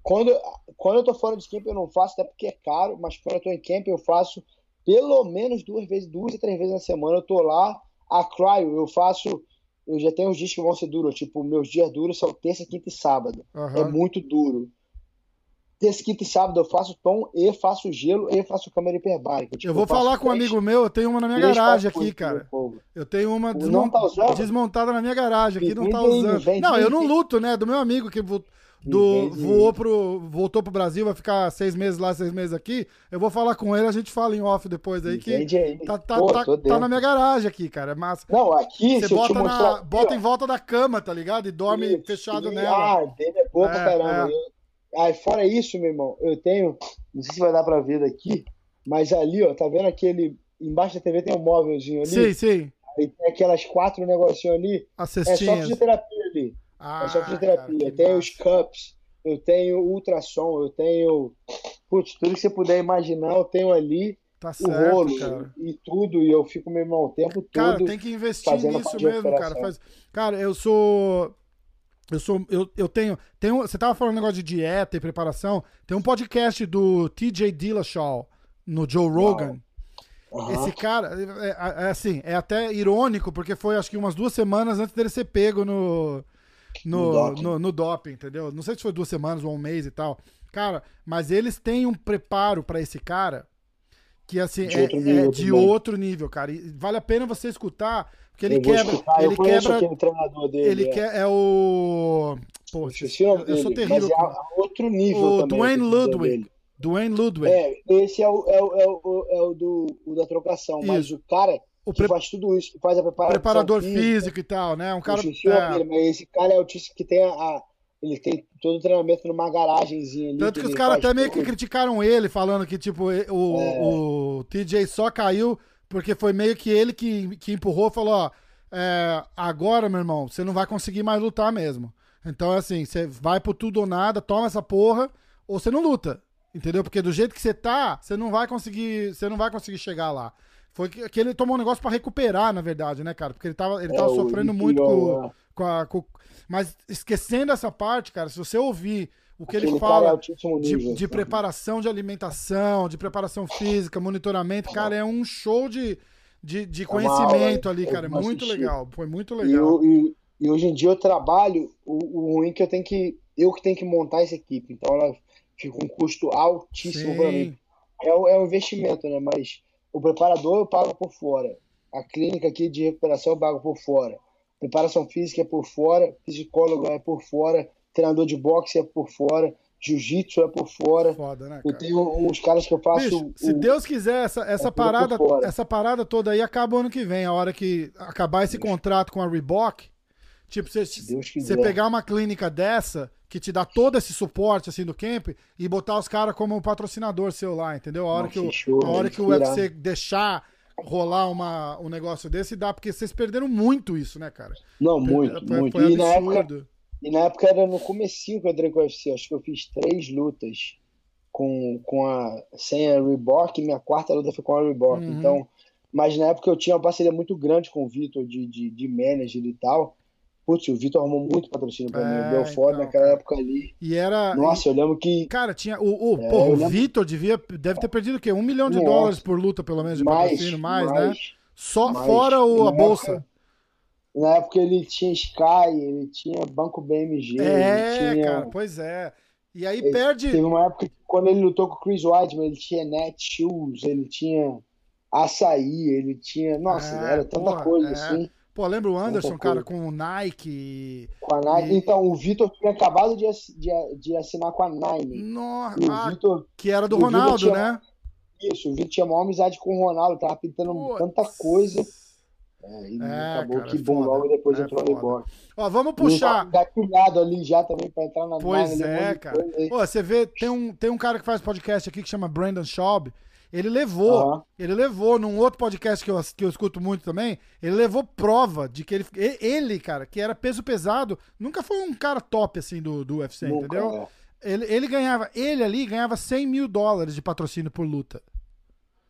quando, quando eu tô fora de camp, eu não faço, até porque é caro, mas quando eu tô em camp, eu faço pelo menos duas vezes, duas e três vezes na semana. Eu tô lá, a cryo, eu faço. Eu já tenho os dias que vão ser duros, tipo, meus dias duros são terça, quinta e sábado. Uhum. É muito duro terça, quinta e sábado eu faço tom e faço gelo e faço câmera hiperbárica. Tipo, eu vou eu falar com um amigo meu, eu tenho uma na minha garagem aqui, cara. Eu tenho uma desmont... tá desmontada na minha garagem aqui, não tá usando. não, eu não luto, né? Do meu amigo que do, voou pro, voltou pro Brasil, vai ficar seis meses lá, seis meses aqui. Eu vou falar com ele, a gente fala em off depois aí que tá, tá, Pô, tá, tá, na minha garagem aqui, cara. É massa. Não, aqui você bota, na, aqui, bota em volta da cama, tá ligado? E dorme Isso, fechado nela. Ah, dele é boa é, pra caramba. É. Aí, fora isso, meu irmão, eu tenho. Não sei se vai dar pra ver daqui, mas ali, ó, tá vendo aquele. Embaixo da TV tem um móvelzinho ali. Sim, sim. Aí tem aquelas quatro negocinhos ali. É só fisioterapia ali. Ah, é só fisioterapia. Cara, tem os cups, eu tenho ultrassom, eu tenho. Putz, tudo que você puder imaginar, eu tenho ali. Tá certo, o rolo cara. e tudo, e eu fico, meu irmão, o tempo cara, todo. Cara, tem que investir nisso mesmo, cara. Faz... Cara, eu sou. Eu sou. Eu, eu tenho. tenho você tava falando um negócio de dieta e preparação. Tem um podcast do TJ Dillashaw no Joe Rogan. Uhum. Esse cara, é, é, é, assim, é até irônico, porque foi acho que umas duas semanas antes dele ser pego no. No, no, doping. no, no doping, entendeu? Não sei se foi duas semanas ou um mês e tal. Cara, mas eles têm um preparo para esse cara que assim de é, outro nível, é de outro nível cara. E vale a pena você escutar porque ele quebra. Escutar, ele quebra. treinador dele. Ele é. quer. É o. Pô, eu, eu sou terrível. Mas é outro nível. O também, Dwayne Ludwig. Dwayne Ludwig. É, esse é o, é o, é o, é o do, o da trocação. Isso. Mas o cara o que pre... faz tudo isso, que faz a preparação. Preparador física, físico e tal, né? Um cara. É... Dele, mas esse cara é o que tem a, a ele tem todo o treinamento numa garagenzinha ali. Tanto que, que os caras até meio que criticaram ele, falando que, tipo, o, é. o TJ só caiu porque foi meio que ele que, que empurrou falou, ó, é, agora, meu irmão, você não vai conseguir mais lutar mesmo. Então, é assim, você vai por tudo ou nada, toma essa porra, ou você não luta. Entendeu? Porque do jeito que você tá, você não vai conseguir, você não vai conseguir chegar lá. Foi que, que ele tomou um negócio para recuperar, na verdade, né, cara? Porque ele tava, ele é, tava sofrendo muito com, com, a, com, Mas esquecendo essa parte, cara, se você ouvir o que Aquele ele fala é de, de, preparação de alimentação, de preparação física, monitoramento, cara, é um show de, de, de é conhecimento ali, cara. É muito legal. Foi muito legal. E, e, e, hoje em dia eu trabalho, o, o ruim é que eu tenho que. Eu que tenho que montar essa equipe. Então ela fica um custo altíssimo para mim. É, é um investimento, né? Mas o preparador eu pago por fora. A clínica aqui de recuperação eu pago por fora. Preparação física é por fora, psicólogo é por fora, treinador de boxe é por fora, jiu-jitsu é por fora. Foda, né, cara? Eu tenho uns caras que eu faço. Bicho, se Deus quiser, essa, essa, é parada, essa parada toda aí acaba ano que vem, a hora que acabar esse contrato com a Reebok. Tipo, você, você pegar uma clínica dessa, que te dá todo esse suporte assim do camp, e botar os caras como um patrocinador seu lá, entendeu? A hora Nossa, que, o, show, a hora que o UFC deixar rolar uma, um negócio desse, dá, porque vocês perderam muito isso, né, cara? Não, muito, muito. Foi e, na época, e na época era no comecinho que eu entrei com o UFC, acho que eu fiz três lutas com, com a, sem a Reebok, e minha quarta luta foi com a Reebok, uhum. então... Mas na época eu tinha uma parceria muito grande com o Vitor de, de, de manager e tal, Putz, o Vitor arrumou muito patrocínio pra é, mim. Deu foda então, naquela época ali. E era. Nossa, eu lembro que. Cara, tinha. O, o, é, porra, o. Vitor devia, deve ter perdido o quê? Um milhão de Nossa. dólares por luta, pelo menos, de mais, patrocínio, mais, mais, né? Só mais. fora o, a bolsa. Época, na época ele tinha Sky, ele tinha Banco BMG. É, tinha... cara, pois é. E aí ele, perde. Teve uma época que quando ele lutou com o Chris Weidman, ele tinha Netshoes, ele tinha açaí, ele tinha. Nossa, é, era tanta porra, coisa é. assim. Pô, lembra o Anderson, cara, com o Nike. Com a Nike. E... Então, o Vitor tinha acabado de, de, de, assinar com a Nine. Nossa, ah, Vitor, que era do Ronaldo, tinha, né? Isso, o Vitor tinha maior amizade com o Ronaldo, tava pintando tanta coisa. É, e é, acabou cara, que bom, foda. logo depois é entrou no rebote. Ó, vamos puxar. Gatilhado ali já também pra entrar na Pois é, cara. Pô, você vê, tem um, tem um cara que faz podcast aqui que chama Brandon Schaub. Ele levou, uhum. ele levou num outro podcast que eu, que eu escuto muito também, ele levou prova de que ele, ele, cara, que era peso pesado, nunca foi um cara top assim do, do UFC, nunca, entendeu? Ele, ele ganhava, ele ali ganhava 100 mil dólares de patrocínio por luta.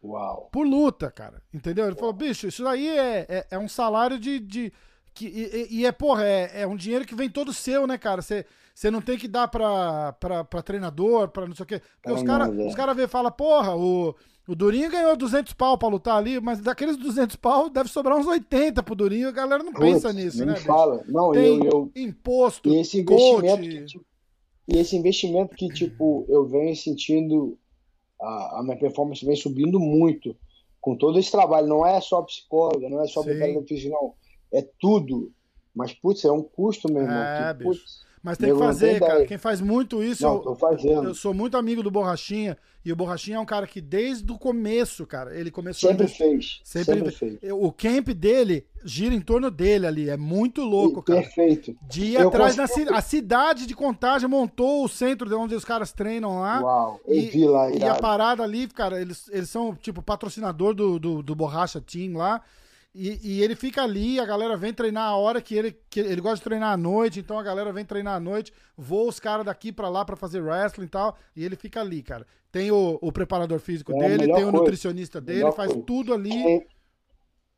Uau. Por luta, cara. Entendeu? Ele falou, bicho, isso aí é, é, é um salário de. de que, e, e, é, porra, é, é um dinheiro que vem todo seu, né, cara? Você. Não tem que dar pra, pra, pra treinador, pra não sei o quê. Porque os caras é. cara vê e falam, porra, o, o Durinho ganhou 200 pau pra lutar ali, mas daqueles 200 pau deve sobrar uns 80 pro Durinho. A galera não Putz, pensa nisso, né? fala. Não, Tem eu, eu... imposto, e esse investimento que, tipo, E esse investimento que, tipo, eu venho sentindo, a, a minha performance vem subindo muito com todo esse trabalho. Não é só psicóloga, não é só preparador físico, não. É tudo. Mas, putz, é um custo, meu irmão. É, que, putz, mas tem que fazer, cara. Quem faz muito isso. Não, tô fazendo. Eu sou muito amigo do Borrachinha. E o Borrachinha é um cara que desde o começo, cara, ele começou. Sempre fez. Sempre, sempre fez. O camp dele gira em torno dele ali. É muito louco, cara. Perfeito. De ir eu atrás consigo... da a cidade de Contagem montou o centro de onde os caras treinam lá. Uau, eu e, vi lá. E a parada ali, cara, eles, eles são tipo patrocinador do, do, do Borracha Team lá. E, e, ele fica ali, a galera vem treinar a hora que ele, que ele gosta de treinar à noite, então a galera vem treinar à noite, voa os caras daqui para lá para fazer wrestling e tal, e ele fica ali, cara. Tem o, o preparador físico é dele, tem o nutricionista dele, faz coisa. tudo ali. Quem,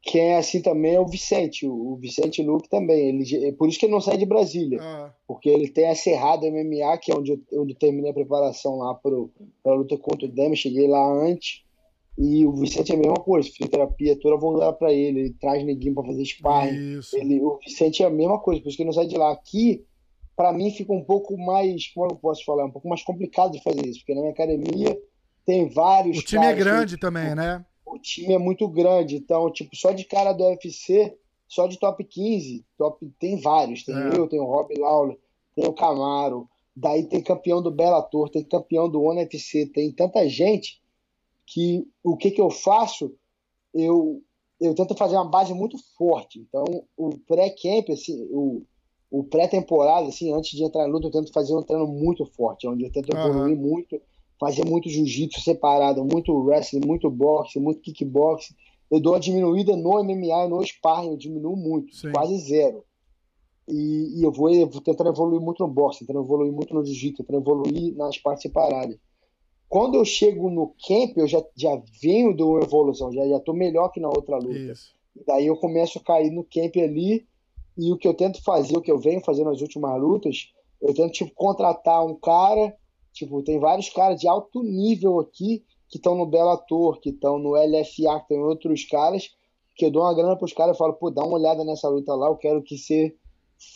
quem, é assim também é o Vicente, o, Vicente Luke também. Ele, é por isso que ele não sai de Brasília, ah. porque ele tem a Cerrado MMA, que é onde eu, onde eu terminei a preparação lá para a luta contra o Demi, cheguei lá antes. E o Vicente é a mesma coisa, fisioterapia toda voltada para ele, ele traz neguinho para fazer sparring. Ele, o Vicente é a mesma coisa, por isso que ele não sai de lá. Aqui, para mim, fica um pouco mais, como eu posso falar, um pouco mais complicado de fazer isso, porque na minha academia tem vários. O time é grande que, também, né? O time é muito grande, então, tipo, só de cara do UFC, só de top 15, top, tem vários. Tem é. eu, tem o Rob Lawler, tem o Camaro, daí tem campeão do Bellator, tem campeão do ONU UFC, tem tanta gente que o que, que eu faço, eu, eu tento fazer uma base muito forte. Então, o pré-camp, assim, o, o pré-temporada, assim, antes de entrar na luta, eu tento fazer um treino muito forte, onde eu tento evoluir uhum. muito, fazer muito jiu-jitsu separado, muito wrestling, muito boxe, muito kickboxing. Eu dou uma diminuída no MMA e no sparring, eu diminuo muito, Sim. quase zero. E, e, eu vou, eu vou tentando evoluir muito no boxe, tentando evoluir muito no jiu-jitsu, tentando evoluir nas partes separadas. Quando eu chego no camp, eu já, já venho uma evolução, já estou melhor que na outra luta. Isso. Daí eu começo a cair no camp ali, e o que eu tento fazer, o que eu venho fazendo nas últimas lutas, eu tento tipo, contratar um cara, tipo, tem vários caras de alto nível aqui, que estão no Bellator, que estão no LFA, que tem outros caras, que eu dou uma grana para os caras e falo, pô, dá uma olhada nessa luta lá, eu quero que você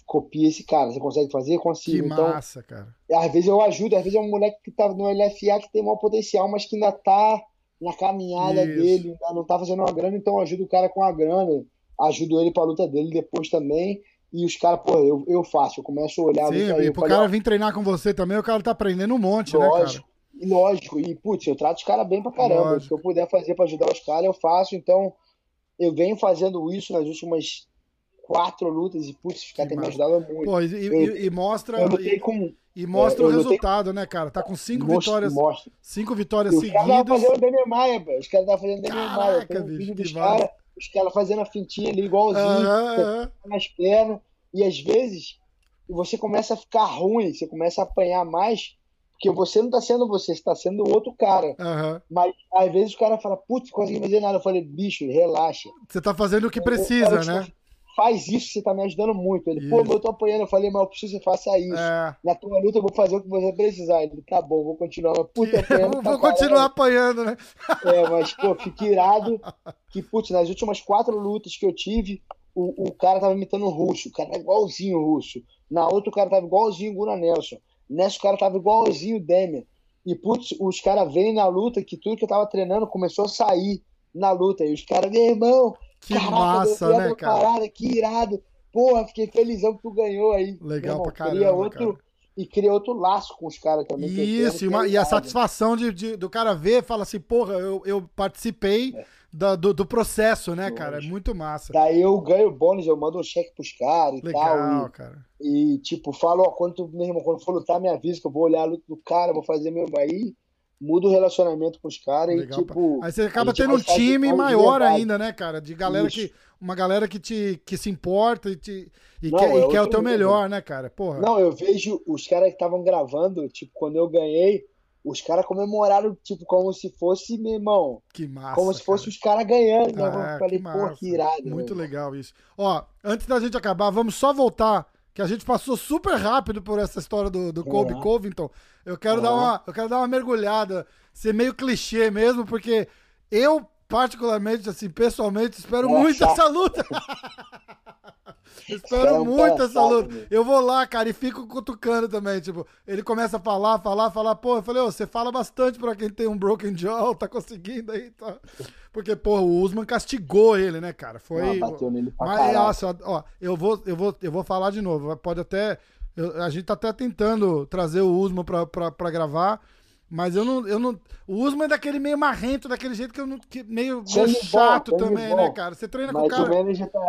copia esse cara. Você consegue fazer? Consigo. Que então, massa, cara. Às vezes eu ajudo, às vezes é um moleque que tá no LFA que tem maior potencial, mas que ainda tá na caminhada Isso. dele, ainda não tá fazendo uma grana, então eu ajudo o cara com a grana, ajudo ele pra luta dele depois também. E os caras, pô, eu, eu faço, eu começo a olhar. Sim, e pro cara vir treinar com você também, o cara tá aprendendo um monte, lógico, né, cara? Lógico, e putz, eu trato os caras bem pra caramba. Lógico. O que eu puder fazer pra ajudar os caras, eu faço. Então, eu venho fazendo isso nas últimas quatro lutas e, putz, os caras têm me ajudado muito. Pô, e, eu, e, mostra. E, com, e, mostra é, o resultado, né, cara? Tá com cinco mostra, vitórias. Mostra. Cinco vitórias seguidas. Os caras fazendo Demian Maia. Os caras estavam fazendo Demian Maia. Tem um vídeo dos caras, os caras fazendo a fintinha ali igualzinho, uh -huh. nas pernas. E às vezes você começa a ficar ruim, você começa a apanhar mais, porque você não tá sendo você, você tá sendo outro cara. Uhum. Mas às vezes o cara fala, putz, consegui fazer nada. Eu falei, bicho, relaxa. Você tá fazendo o que precisa, eu, eu, né? Faz isso, você tá me ajudando muito. Ele, pô, eu tô apanhando. Eu falei, mas eu preciso que você faça isso. É. Na tua luta eu vou fazer o que você precisar. Ele, tá bom, vou continuar. Mas, puta, apanhando. vou continuar apanhando, né? É, mas, pô, fique irado que, putz, nas últimas quatro lutas que eu tive, o, o cara tava imitando o russo. O cara tava igualzinho o russo. Na outra, o cara tava igualzinho o Guna Nelson. Nessa, o cara tava igualzinho o Demian. E, putz, os caras vêm na luta que tudo que eu tava treinando começou a sair na luta. E os caras, meu irmão, que Caraca, massa, né, cara? Parada, que irado. Porra, fiquei felizão que tu ganhou aí. Legal irmão, pra caramba, outro, cara. E cria outro laço com os caras também. Isso, e, e a satisfação de, de, do cara ver, fala assim, porra, eu, eu participei é. da, do, do, processo, né, cara? É muito massa. Daí eu ganho bônus, eu mando um cheque pros caras e Legal, tal. Legal, cara. E, tipo, falo, ó, quando tu, meu irmão, quando for lutar, me avisa que eu vou olhar a luta do cara, vou fazer mesmo aí. Muda o relacionamento com os caras e, tipo. Aí você acaba tendo um time maior ainda, né, cara? De galera Isso. que. Uma galera que, te, que se importa e, te, e não, quer, é e quer o teu melhor, né, cara? Porra. Não, eu vejo os caras que estavam gravando, tipo, quando eu ganhei, os caras comemoraram, tipo, como se fosse, meu irmão. Que massa. Como se fosse cara. os caras ganhando. Né? Ah, eu falei, pô, que irado. Muito legal isso. Ó, antes da gente acabar, vamos só voltar que a gente passou super rápido por essa história do, do Kobe Covington. Eu quero, dar uma, eu quero dar uma mergulhada, ser meio clichê mesmo, porque eu, particularmente, assim, pessoalmente, espero Nossa. muito essa luta. Espero muito essa luta. Eu vou lá, cara, e fico cutucando também. Tipo, ele começa a falar, falar, falar. Pô, eu falei, ô, você fala bastante pra quem tem um broken jaw, tá conseguindo aí, tá. Porque, pô, o Usman castigou ele, né, cara? Foi. Não, bateu nele pra Mas, nossa, ó, eu vou, eu, vou, eu vou falar de novo. Pode até. Eu, a gente tá até tentando trazer o Usman pra, pra, pra gravar. Mas eu não, eu não. O Usman é daquele meio marrento, daquele jeito que eu não. Que meio, chato bom, também, né, bom. né, cara? Você treina Mas com o cara. O manager tá,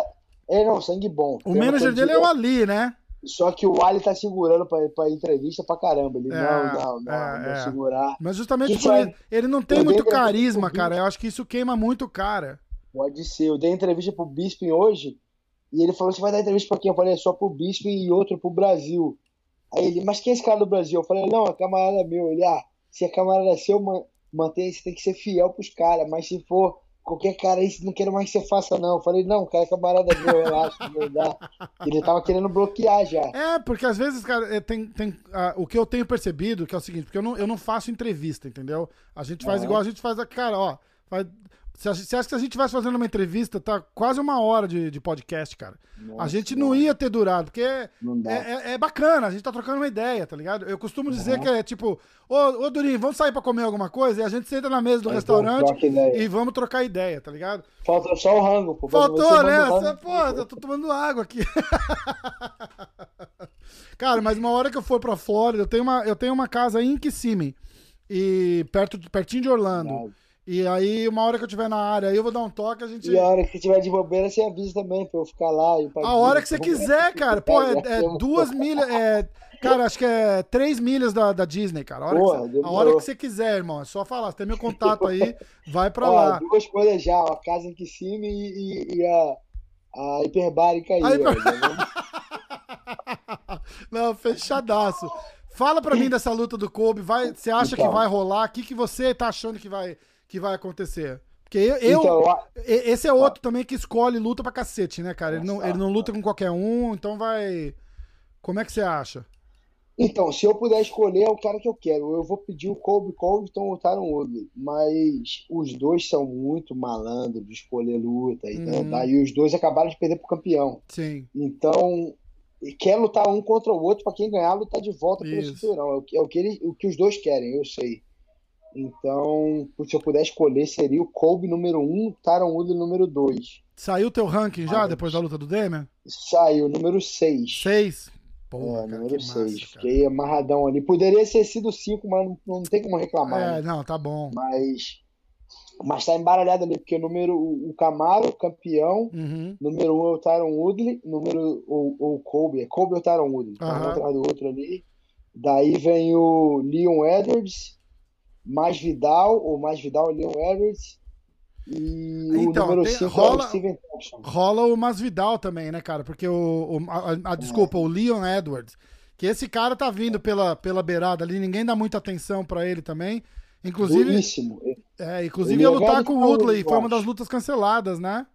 é, não, sangue bom. O manager dele é o Ali, né? Só que o Ali tá segurando pra, pra entrevista pra caramba. Ele, é, não, não, não, é, não é. segurar. Mas justamente por ele, ele não tem muito carisma, cara. Eu acho que isso queima muito o cara. Pode ser. Eu dei entrevista pro Bisping hoje e ele falou: você vai dar entrevista pra quem? Eu falei: é só pro Bisping e outro pro Brasil. Aí ele, mas quem é esse cara do Brasil? Eu falei: não, é camarada meu. Ele, ah, se é camarada seu, mantém, você tem que ser fiel pros caras. Mas se for qualquer cara aí, não quero mais que você faça, não. Eu falei, não, cara, é camarada meu, relaxa, não dá. Ele tava querendo bloquear já. É, porque às vezes, cara, é, tem, tem uh, o que eu tenho percebido, que é o seguinte, porque eu não, eu não faço entrevista, entendeu? A gente faz igual a gente faz, cara, ó, faz, você acha que se a gente tivesse fazendo uma entrevista, tá quase uma hora de, de podcast, cara. Nossa, a gente não ia ter durado, porque é, é, é, bacana, a gente tá trocando uma ideia, tá ligado? Eu costumo dizer uhum. que é tipo, ô, ô Durinho, vamos sair pra comer alguma coisa? E a gente senta na mesa do restaurante e vamos trocar ideia, tá ligado? Falta só o rango, pô. Faltou, né? Rango, pô, eu tô tomando água aqui. cara, mas uma hora que eu for pra Flórida, eu tenho uma, eu tenho uma casa em Kissimmee, e perto, pertinho de Orlando. E aí, uma hora que eu estiver na área, aí eu vou dar um toque, a gente. E a hora que tiver de bobeira, você avisa também pra eu ficar lá. a hora que você quiser, cara. Pô, é, é duas milhas. É, cara, acho que é três milhas da, da Disney, cara. A hora, Porra, que, você, a hora que você quiser, irmão. É só falar. Você tem meu contato aí, vai pra Ó, lá. Duas coisas já, a casa em Kissimmee e, e, e a, a hiperbárica aí. hiper... Não, fechadaço. Fala pra mim dessa luta do Kobe. Vai, você acha então. que vai rolar? O que, que você tá achando que vai que vai acontecer. Porque eu, eu então, esse é outro também que escolhe luta pra cacete, né, cara? Ele não, ele não luta com qualquer um, então vai. Como é que você acha? Então, se eu puder escolher, é o cara que eu quero. Eu vou pedir o Colby Covington ou o Taron Woodley. Mas os dois são muito malandros de escolher luta. Uhum. E os dois acabaram de perder pro campeão. Sim. Então, quer lutar um contra o outro para quem ganhar, lutar de volta pelo cinturão. É o que, é o que, ele, o que os dois querem, eu sei. Então, se eu puder escolher, seria o Kobe número 1, um, Taron Woodley número 2. Saiu teu ranking já, depois da luta do Demian? Saiu, número 6. 6? Porra, é, cara, número 6. Fiquei amarradão ali. Poderia ter sido 5, mas não, não, tem como reclamar. É, né? não, tá bom. Mas, mas tá embaralhado ali, porque o número, o Camaro, campeão, uhum. número 1 um é o Tyron Woodley, número, o, o Kobe, é Kobe ou Tyron Woodley, uhum. um atrás do outro ali. Daí vem o Leon Edwards, mais Vidal, ou mais Vidal Leon Everett. E então, o número 5 rola, é o Steven Thompson. Rola o Masvidal também, né, cara? Porque o. o a, a, desculpa, é. o Leon Edwards. Que esse cara tá vindo pela, pela beirada ali, ninguém dá muita atenção para ele também. Inclusive. Bueníssimo. É, inclusive ia lutar com o Woodley, foi uma das lutas canceladas, né?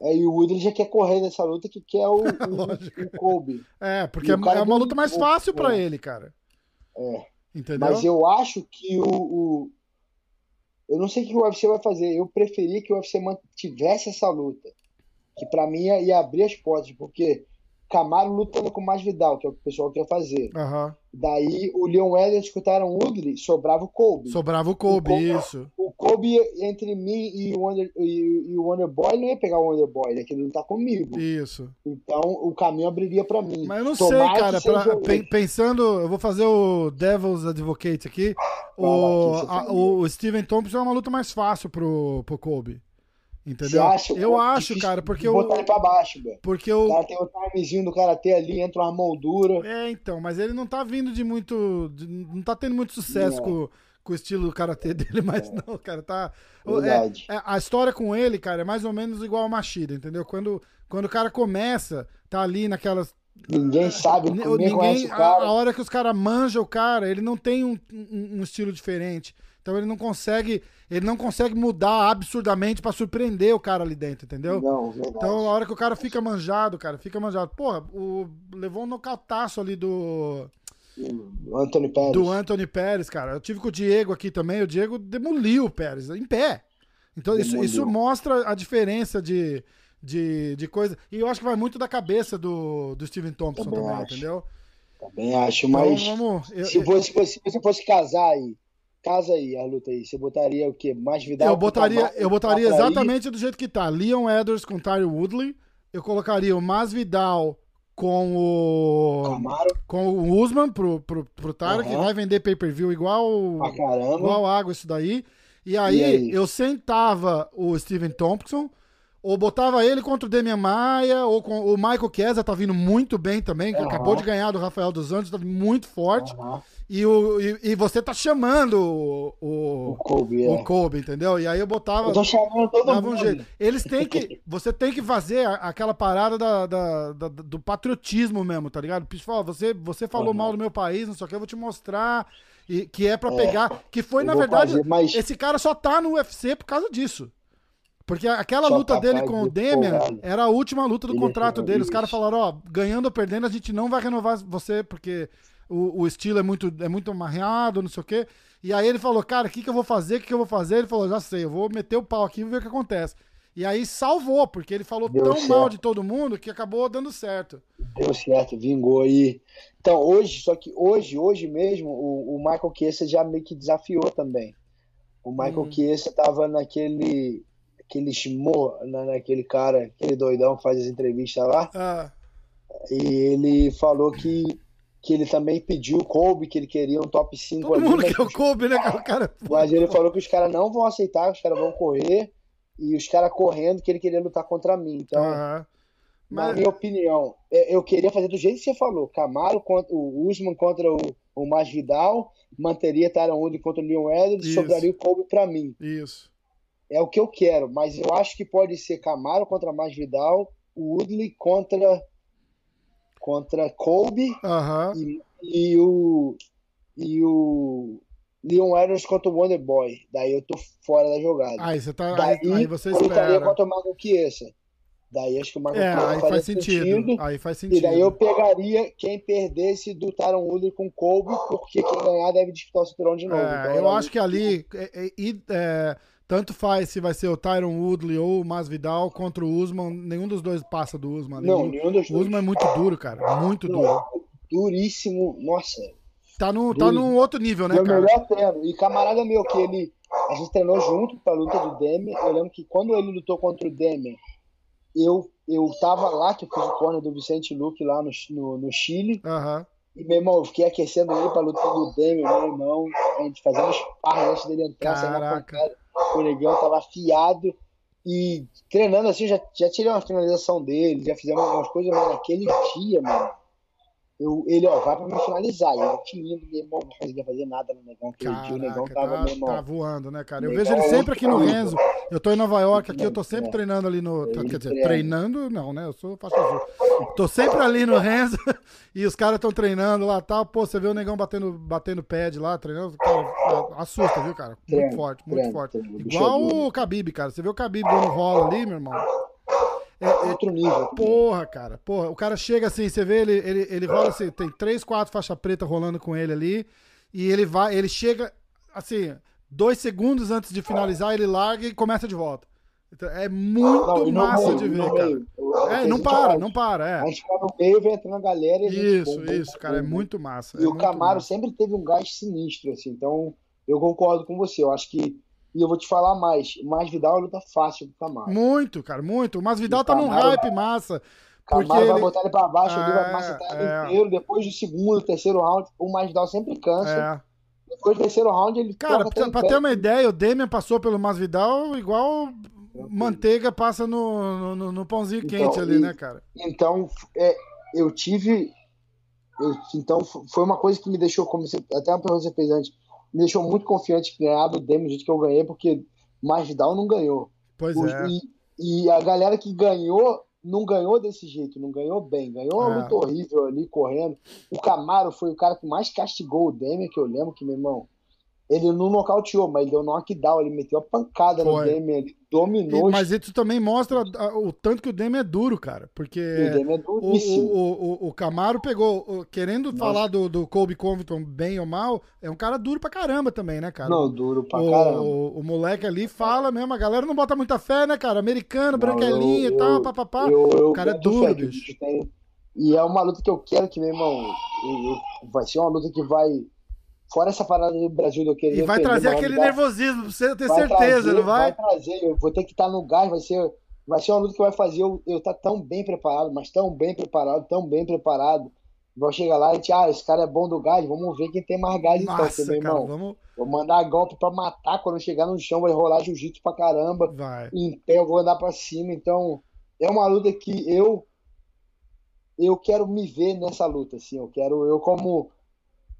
É, e o Woodley já quer correr nessa luta que quer o, o, o Kobe. É, porque é, é uma luta mais fácil para é. ele, cara. É. Entendeu? Mas eu acho que o, o, Eu não sei o que o UFC vai fazer. Eu preferia que o UFC mantivesse essa luta. Que para mim ia abrir as portas, porque Camaro lutando com mais Vidal, que é o que o pessoal quer fazer. Uhum. Daí o Leon Edwards escutaram o Woodley, sobrava o Kobe. Sobrava o Kobe, o isso. O Kobe, entre mim e o, Wonder, e, e o Wonderboy, não ia pegar o Wonderboy, né? Que ele não tá comigo. Isso. Então o caminho abriria para mim. Mas eu não Tomara sei, cara. Pra, pensando, eu vou fazer o Devil's Advocate aqui. O, a, o Steven Thompson é uma luta mais fácil pro, pro Kobe. Entendeu? Acha, eu acho, cara, porque eu. Botar ele pra baixo, velho. Porque o. cara tem o timezinho do karatê ali, entra uma mão dura. É, então, mas ele não tá vindo de muito. De, não tá tendo muito sucesso com, com o estilo do karatê dele, mas é. não, cara, tá. É, é, a história com ele, cara, é mais ou menos igual ao Machida, entendeu? Quando, quando o cara começa, tá ali naquelas. Ninguém sabe, ninguém, a, a, hora que os caras manjam o cara, ele não tem um, um, um estilo diferente. Então ele não consegue, ele não consegue mudar absurdamente para surpreender o cara ali dentro, entendeu? Não, Então a hora que o cara fica manjado, cara, fica manjado. Porra, o levou um nocataço ali do do Anthony Pérez. Do Anthony Pérez, cara. Eu tive com o Diego aqui também, o Diego demoliu o Pérez em pé. Então isso, isso mostra a diferença de, de, de coisa. E eu acho que vai muito da cabeça do, do Steven Thompson também, também entendeu? Também acho, então, mas vamos, eu, se, fosse, se você fosse casar aí, Casa aí, a luta aí. Você botaria o quê? Mais Vidal? Eu botaria, eu botaria exatamente do jeito que tá. Leon Edwards com Tyre Woodley. Eu colocaria o Masvidal com o. Camaro. Com o Usman pro, pro, pro Tyre, uhum. que vai vender pay-per-view igual. Igual água, isso daí. E aí, e aí, eu sentava o Steven Thompson, ou botava ele contra o Demian Maia, ou com o Michael Chiesa tá vindo muito bem também, que uhum. acabou de ganhar do Rafael dos Anjos, tá muito forte. Uhum. E, o, e, e, você tá chamando o, o, o, Kobe, o é. Kobe, entendeu? E aí eu botava. Eu tô chamando todo mundo. Um jeito. Eles têm que. Você tem que fazer aquela parada da, da, da do patriotismo mesmo, tá ligado? Pessoal, você, você falou uhum. mal do meu país, não sei o que, eu vou te mostrar. E, que é para é, pegar. Que foi, na verdade, fazer, mas... esse cara só tá no UFC por causa disso. Porque aquela só luta dele com o Demian era a última luta do Ele contrato dele. Os caras falaram, ó, ganhando ou perdendo, a gente não vai renovar você, porque o, o estilo é muito, é muito amarreado, não sei o quê. E aí ele falou, cara, o que, que eu vou fazer? O que, que eu vou fazer? Ele falou, já sei, eu vou meter o pau aqui e ver o que acontece. E aí salvou, porque ele falou Deu tão certo. mal de todo mundo que acabou dando certo. Deu certo, vingou aí. Então, hoje, só que hoje, hoje mesmo, o, o Michael Chiesa já meio que desafiou também. O Michael hum. Chiesa tava naquele aquele esmor, naquele cara, aquele doidão que faz as entrevistas lá. Ah. E ele falou que que ele também pediu o Kobe, que ele queria um top 5 Todo ali. mundo quer o Kobe, né, cara? Mas ele falou que os caras não vão aceitar, os caras vão correr, e os caras correndo que ele queria lutar contra mim. Então, uhum. Mas... na minha opinião, é, eu queria fazer do jeito que você falou. Camaro contra o Usman contra o, o Masvidal, manteria Tyron contra o Leon Edwards, sobraria o Kobe para mim. Isso. É o que eu quero, mas eu acho que pode ser Camaro contra Masvidal, o Woodley contra contra Kobe uhum. e, e, o e o Leon Edwards contra o Wonder Boy. Daí eu tô fora da jogada. Aí você tá Daí, aí, aí você eu espera. contra o Marco Chiesa. Daí acho que o Marco é, aí faz sentido. sentido. Aí faz sentido. E daí eu pegaria quem perdesse do Taron Woodley com Kobe, porque quem ganhar deve disputar o cinturão de novo. É, então, eu acho que ali é, é, é, tanto faz se vai ser o Tyron Woodley ou o Masvidal contra o Usman, nenhum dos dois passa do Usman. Não, nenhum dos dois. O Usman é muito duro, cara, muito Não, duro. Duríssimo, nossa. Tá, no, tá num outro nível, né, meu cara? melhor treino. E camarada meu, que ele, a gente treinou junto pra luta do Demian, eu lembro que quando ele lutou contra o Demian, eu, eu tava lá, que eu fiz o corner do Vicente Luque lá no, no, no Chile. Aham. Uhum. E, meu irmão, eu fiquei aquecendo ele pra luta do Demian, meu irmão. A gente fazendo sparring antes dele entrar. Caraca. O negão tava afiado. E treinando assim, já, já tirei uma finalização dele, já fizemos algumas coisas, mas naquele dia, mano, eu, ele, ó, vai pra me finalizar. E eu tinindo, meu irmão, não conseguia fazer nada no negão. Caraca, dia o negão tava, tá, meu irmão. Tá voando, né, cara? Eu vejo ele sempre aqui no Renzo. Eu tô em Nova York aqui, eu tô sempre é. treinando ali no. Quer dizer, treinando, não, né? Eu sou faixa azul. Tô sempre ali no Renzo e os caras estão treinando lá tal. Pô, você vê o negão batendo, batendo pad lá, treinando. Cara, assusta, viu, cara? Muito forte, muito forte. Igual o Khabib, cara. Você vê o Khabib dando rola ali, meu irmão. É, é, outro nível. Porra, cara. Porra, o cara chega assim, você vê ele, ele, ele rola assim, tem três, quatro faixa preta rolando com ele ali. E ele vai, ele chega assim, dois segundos antes de finalizar, ele larga e começa de volta. Então, é muito não, massa meio, de ver, cara. Meio. É, não para, não para, é. A gente fica no meio, vem entrando a galera e Isso, bom, isso, cara, é muito massa. E é o Camaro massa. sempre teve um gás sinistro, assim, então eu concordo com você. Eu acho que e eu vou te falar mais. O Masvidal é luta fácil pro Camaro. Muito, cara, muito. O Masvidal tá num hype massa. Camaro vai ele... botar ele pra baixo, é, ele vai macetar ele é. inteiro. Depois do segundo, terceiro round, o Masvidal sempre cansa. É. Depois do terceiro round, ele Cara, pra, pra ter uma ideia, o Demian passou pelo Masvidal igual manteiga passa no, no, no pãozinho então, quente ali, e, né, cara? Então, é, eu tive. Eu, então, foi uma coisa que me deixou, como você, até uma pergunta que você fez antes, me deixou muito confiante em ganhar do Demi do jeito que eu ganhei, porque Masvidal não ganhou. Pois é. E, e, a galera que ganhou, não ganhou desse jeito, não ganhou bem. Ganhou uma é. luta horrível ali, correndo. O Camaro foi o cara que mais castigou o Demi, que eu lembro que, meu irmão, ele não nocauteou, mas ele deu knockdown, ele meteu a pancada Foi. no Demian, ele dominou. E, mas isso também mostra o tanto que o Demian é duro, cara. Porque o, é o, o, o, Camaro pegou, querendo Nossa. falar do, do Colby Covington bem ou mal, é um cara duro pra caramba também, né, cara? Não, duro pra caramba. O, moleque ali fala mesmo, a galera não bota muita fé, né, cara? Americano, branquelinho e tal, papapá. O cara é duro, bicho. E é uma luta que eu quero que, meu irmão, vai ser uma luta que vai Fora essa parada do Brasil do querer. E vai trazer aquele lugar, nervosismo, pra você ter certeza, trazer, não vai? Vai trazer, eu vou ter que estar no gás, vai ser, vai ser uma luta que vai fazer eu, estar tão bem preparado, mas tão bem preparado, tão bem preparado. Vou chegar lá e gente, ah, esse cara é bom do gás, vamos ver quem tem mais gás então, Nossa, então, meu irmão. vamos... Vou mandar golpe pra matar, quando chegar no chão vai rolar jiu-jitsu pra caramba. Vai. Em pé eu vou andar pra cima, então é uma luta que eu eu quero me ver nessa luta, assim, eu quero, eu como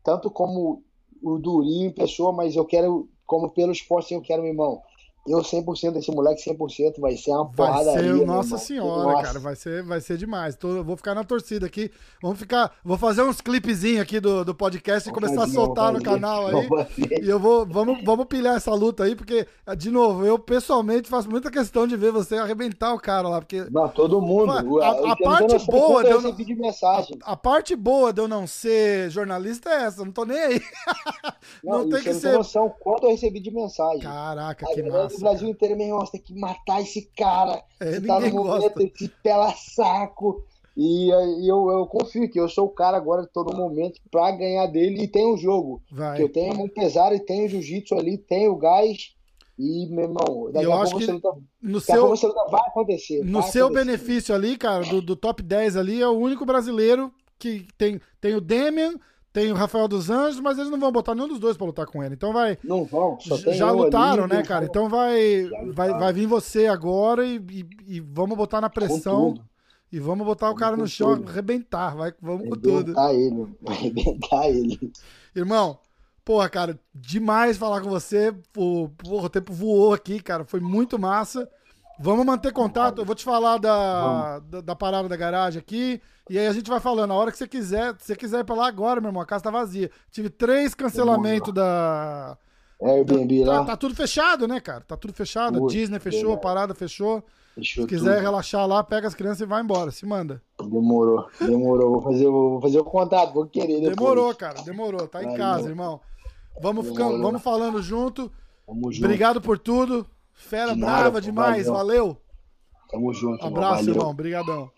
tanto como o Durinho em pessoa, mas eu quero, como pelo esporte, eu quero, meu irmão, eu 100% desse moleque 100% vai ser uma porrada Vai ser, nossa senhora, nossa. cara, vai ser, vai ser demais. Tô, vou ficar na torcida aqui. Vamos ficar, vou fazer uns clipezinhos aqui do, do podcast e começar fazer, a soltar no canal aí. E eu vou, vamos, vamos pilhar essa luta aí, porque, de novo, eu pessoalmente faço muita questão de ver você arrebentar o cara lá, porque... Não, todo mundo. A, a, a parte boa de eu não, mensagem. A, a, parte boa de eu não ser jornalista é essa, não tô nem aí. Não, não tem que ser... noção quanto eu recebi de mensagem. Caraca, que massa o Brasil inteiro, meu irmão, você tem que matar esse cara. É, você tá no momento, gosta. esse pela saco. E, e eu, eu, confio que eu sou o cara agora de todo momento pra ganhar dele e tem o jogo. Vai. Que eu tenho muito pesado e tenho jiu-jitsu ali, tenho gás. E, meu irmão, daqui eu a acho que luta, no seu, vai acontecer. No vai seu acontecer. benefício ali, cara, do, do top 10 ali, é o único brasileiro que tem, tem o Demian, tem o Rafael dos Anjos, mas eles não vão botar nenhum dos dois pra lutar com ele. Então vai. Não vão, Já lutaram, ali, né, cara? Então vai, vai, vai vir você agora e, e, e vamos botar na pressão. E vamos botar o cara no chão, tudo. arrebentar. Vai, vamos com tudo. Arrebentar ele, arrebentar ele. Irmão, porra, cara, demais falar com você. Porra, o tempo voou aqui, cara. Foi muito massa. Vamos manter contato. Eu vou te falar da, da, da, parada da garagem aqui. E aí a gente vai falando. A hora que você quiser, se você quiser ir pra lá agora, meu irmão, a casa tá vazia. Tive três cancelamentos da. É, Airbnb lá. Tá, tá, tudo fechado, né, cara? Tá tudo fechado. Ui, Disney fechou, a parada fechou. Fechou se quiser tudo. relaxar lá, pega as crianças e vai embora. Se manda. Demorou, demorou. Vou fazer, vou fazer o contato, vou querer. Depois. Demorou, cara, demorou. Tá em casa, irmão. Vamos, ficando, vamos falando junto. Tamo junto. Obrigado por tudo. Fera de brava demais, valeu. Tamo junto. Abraço, irmão. Obrigadão.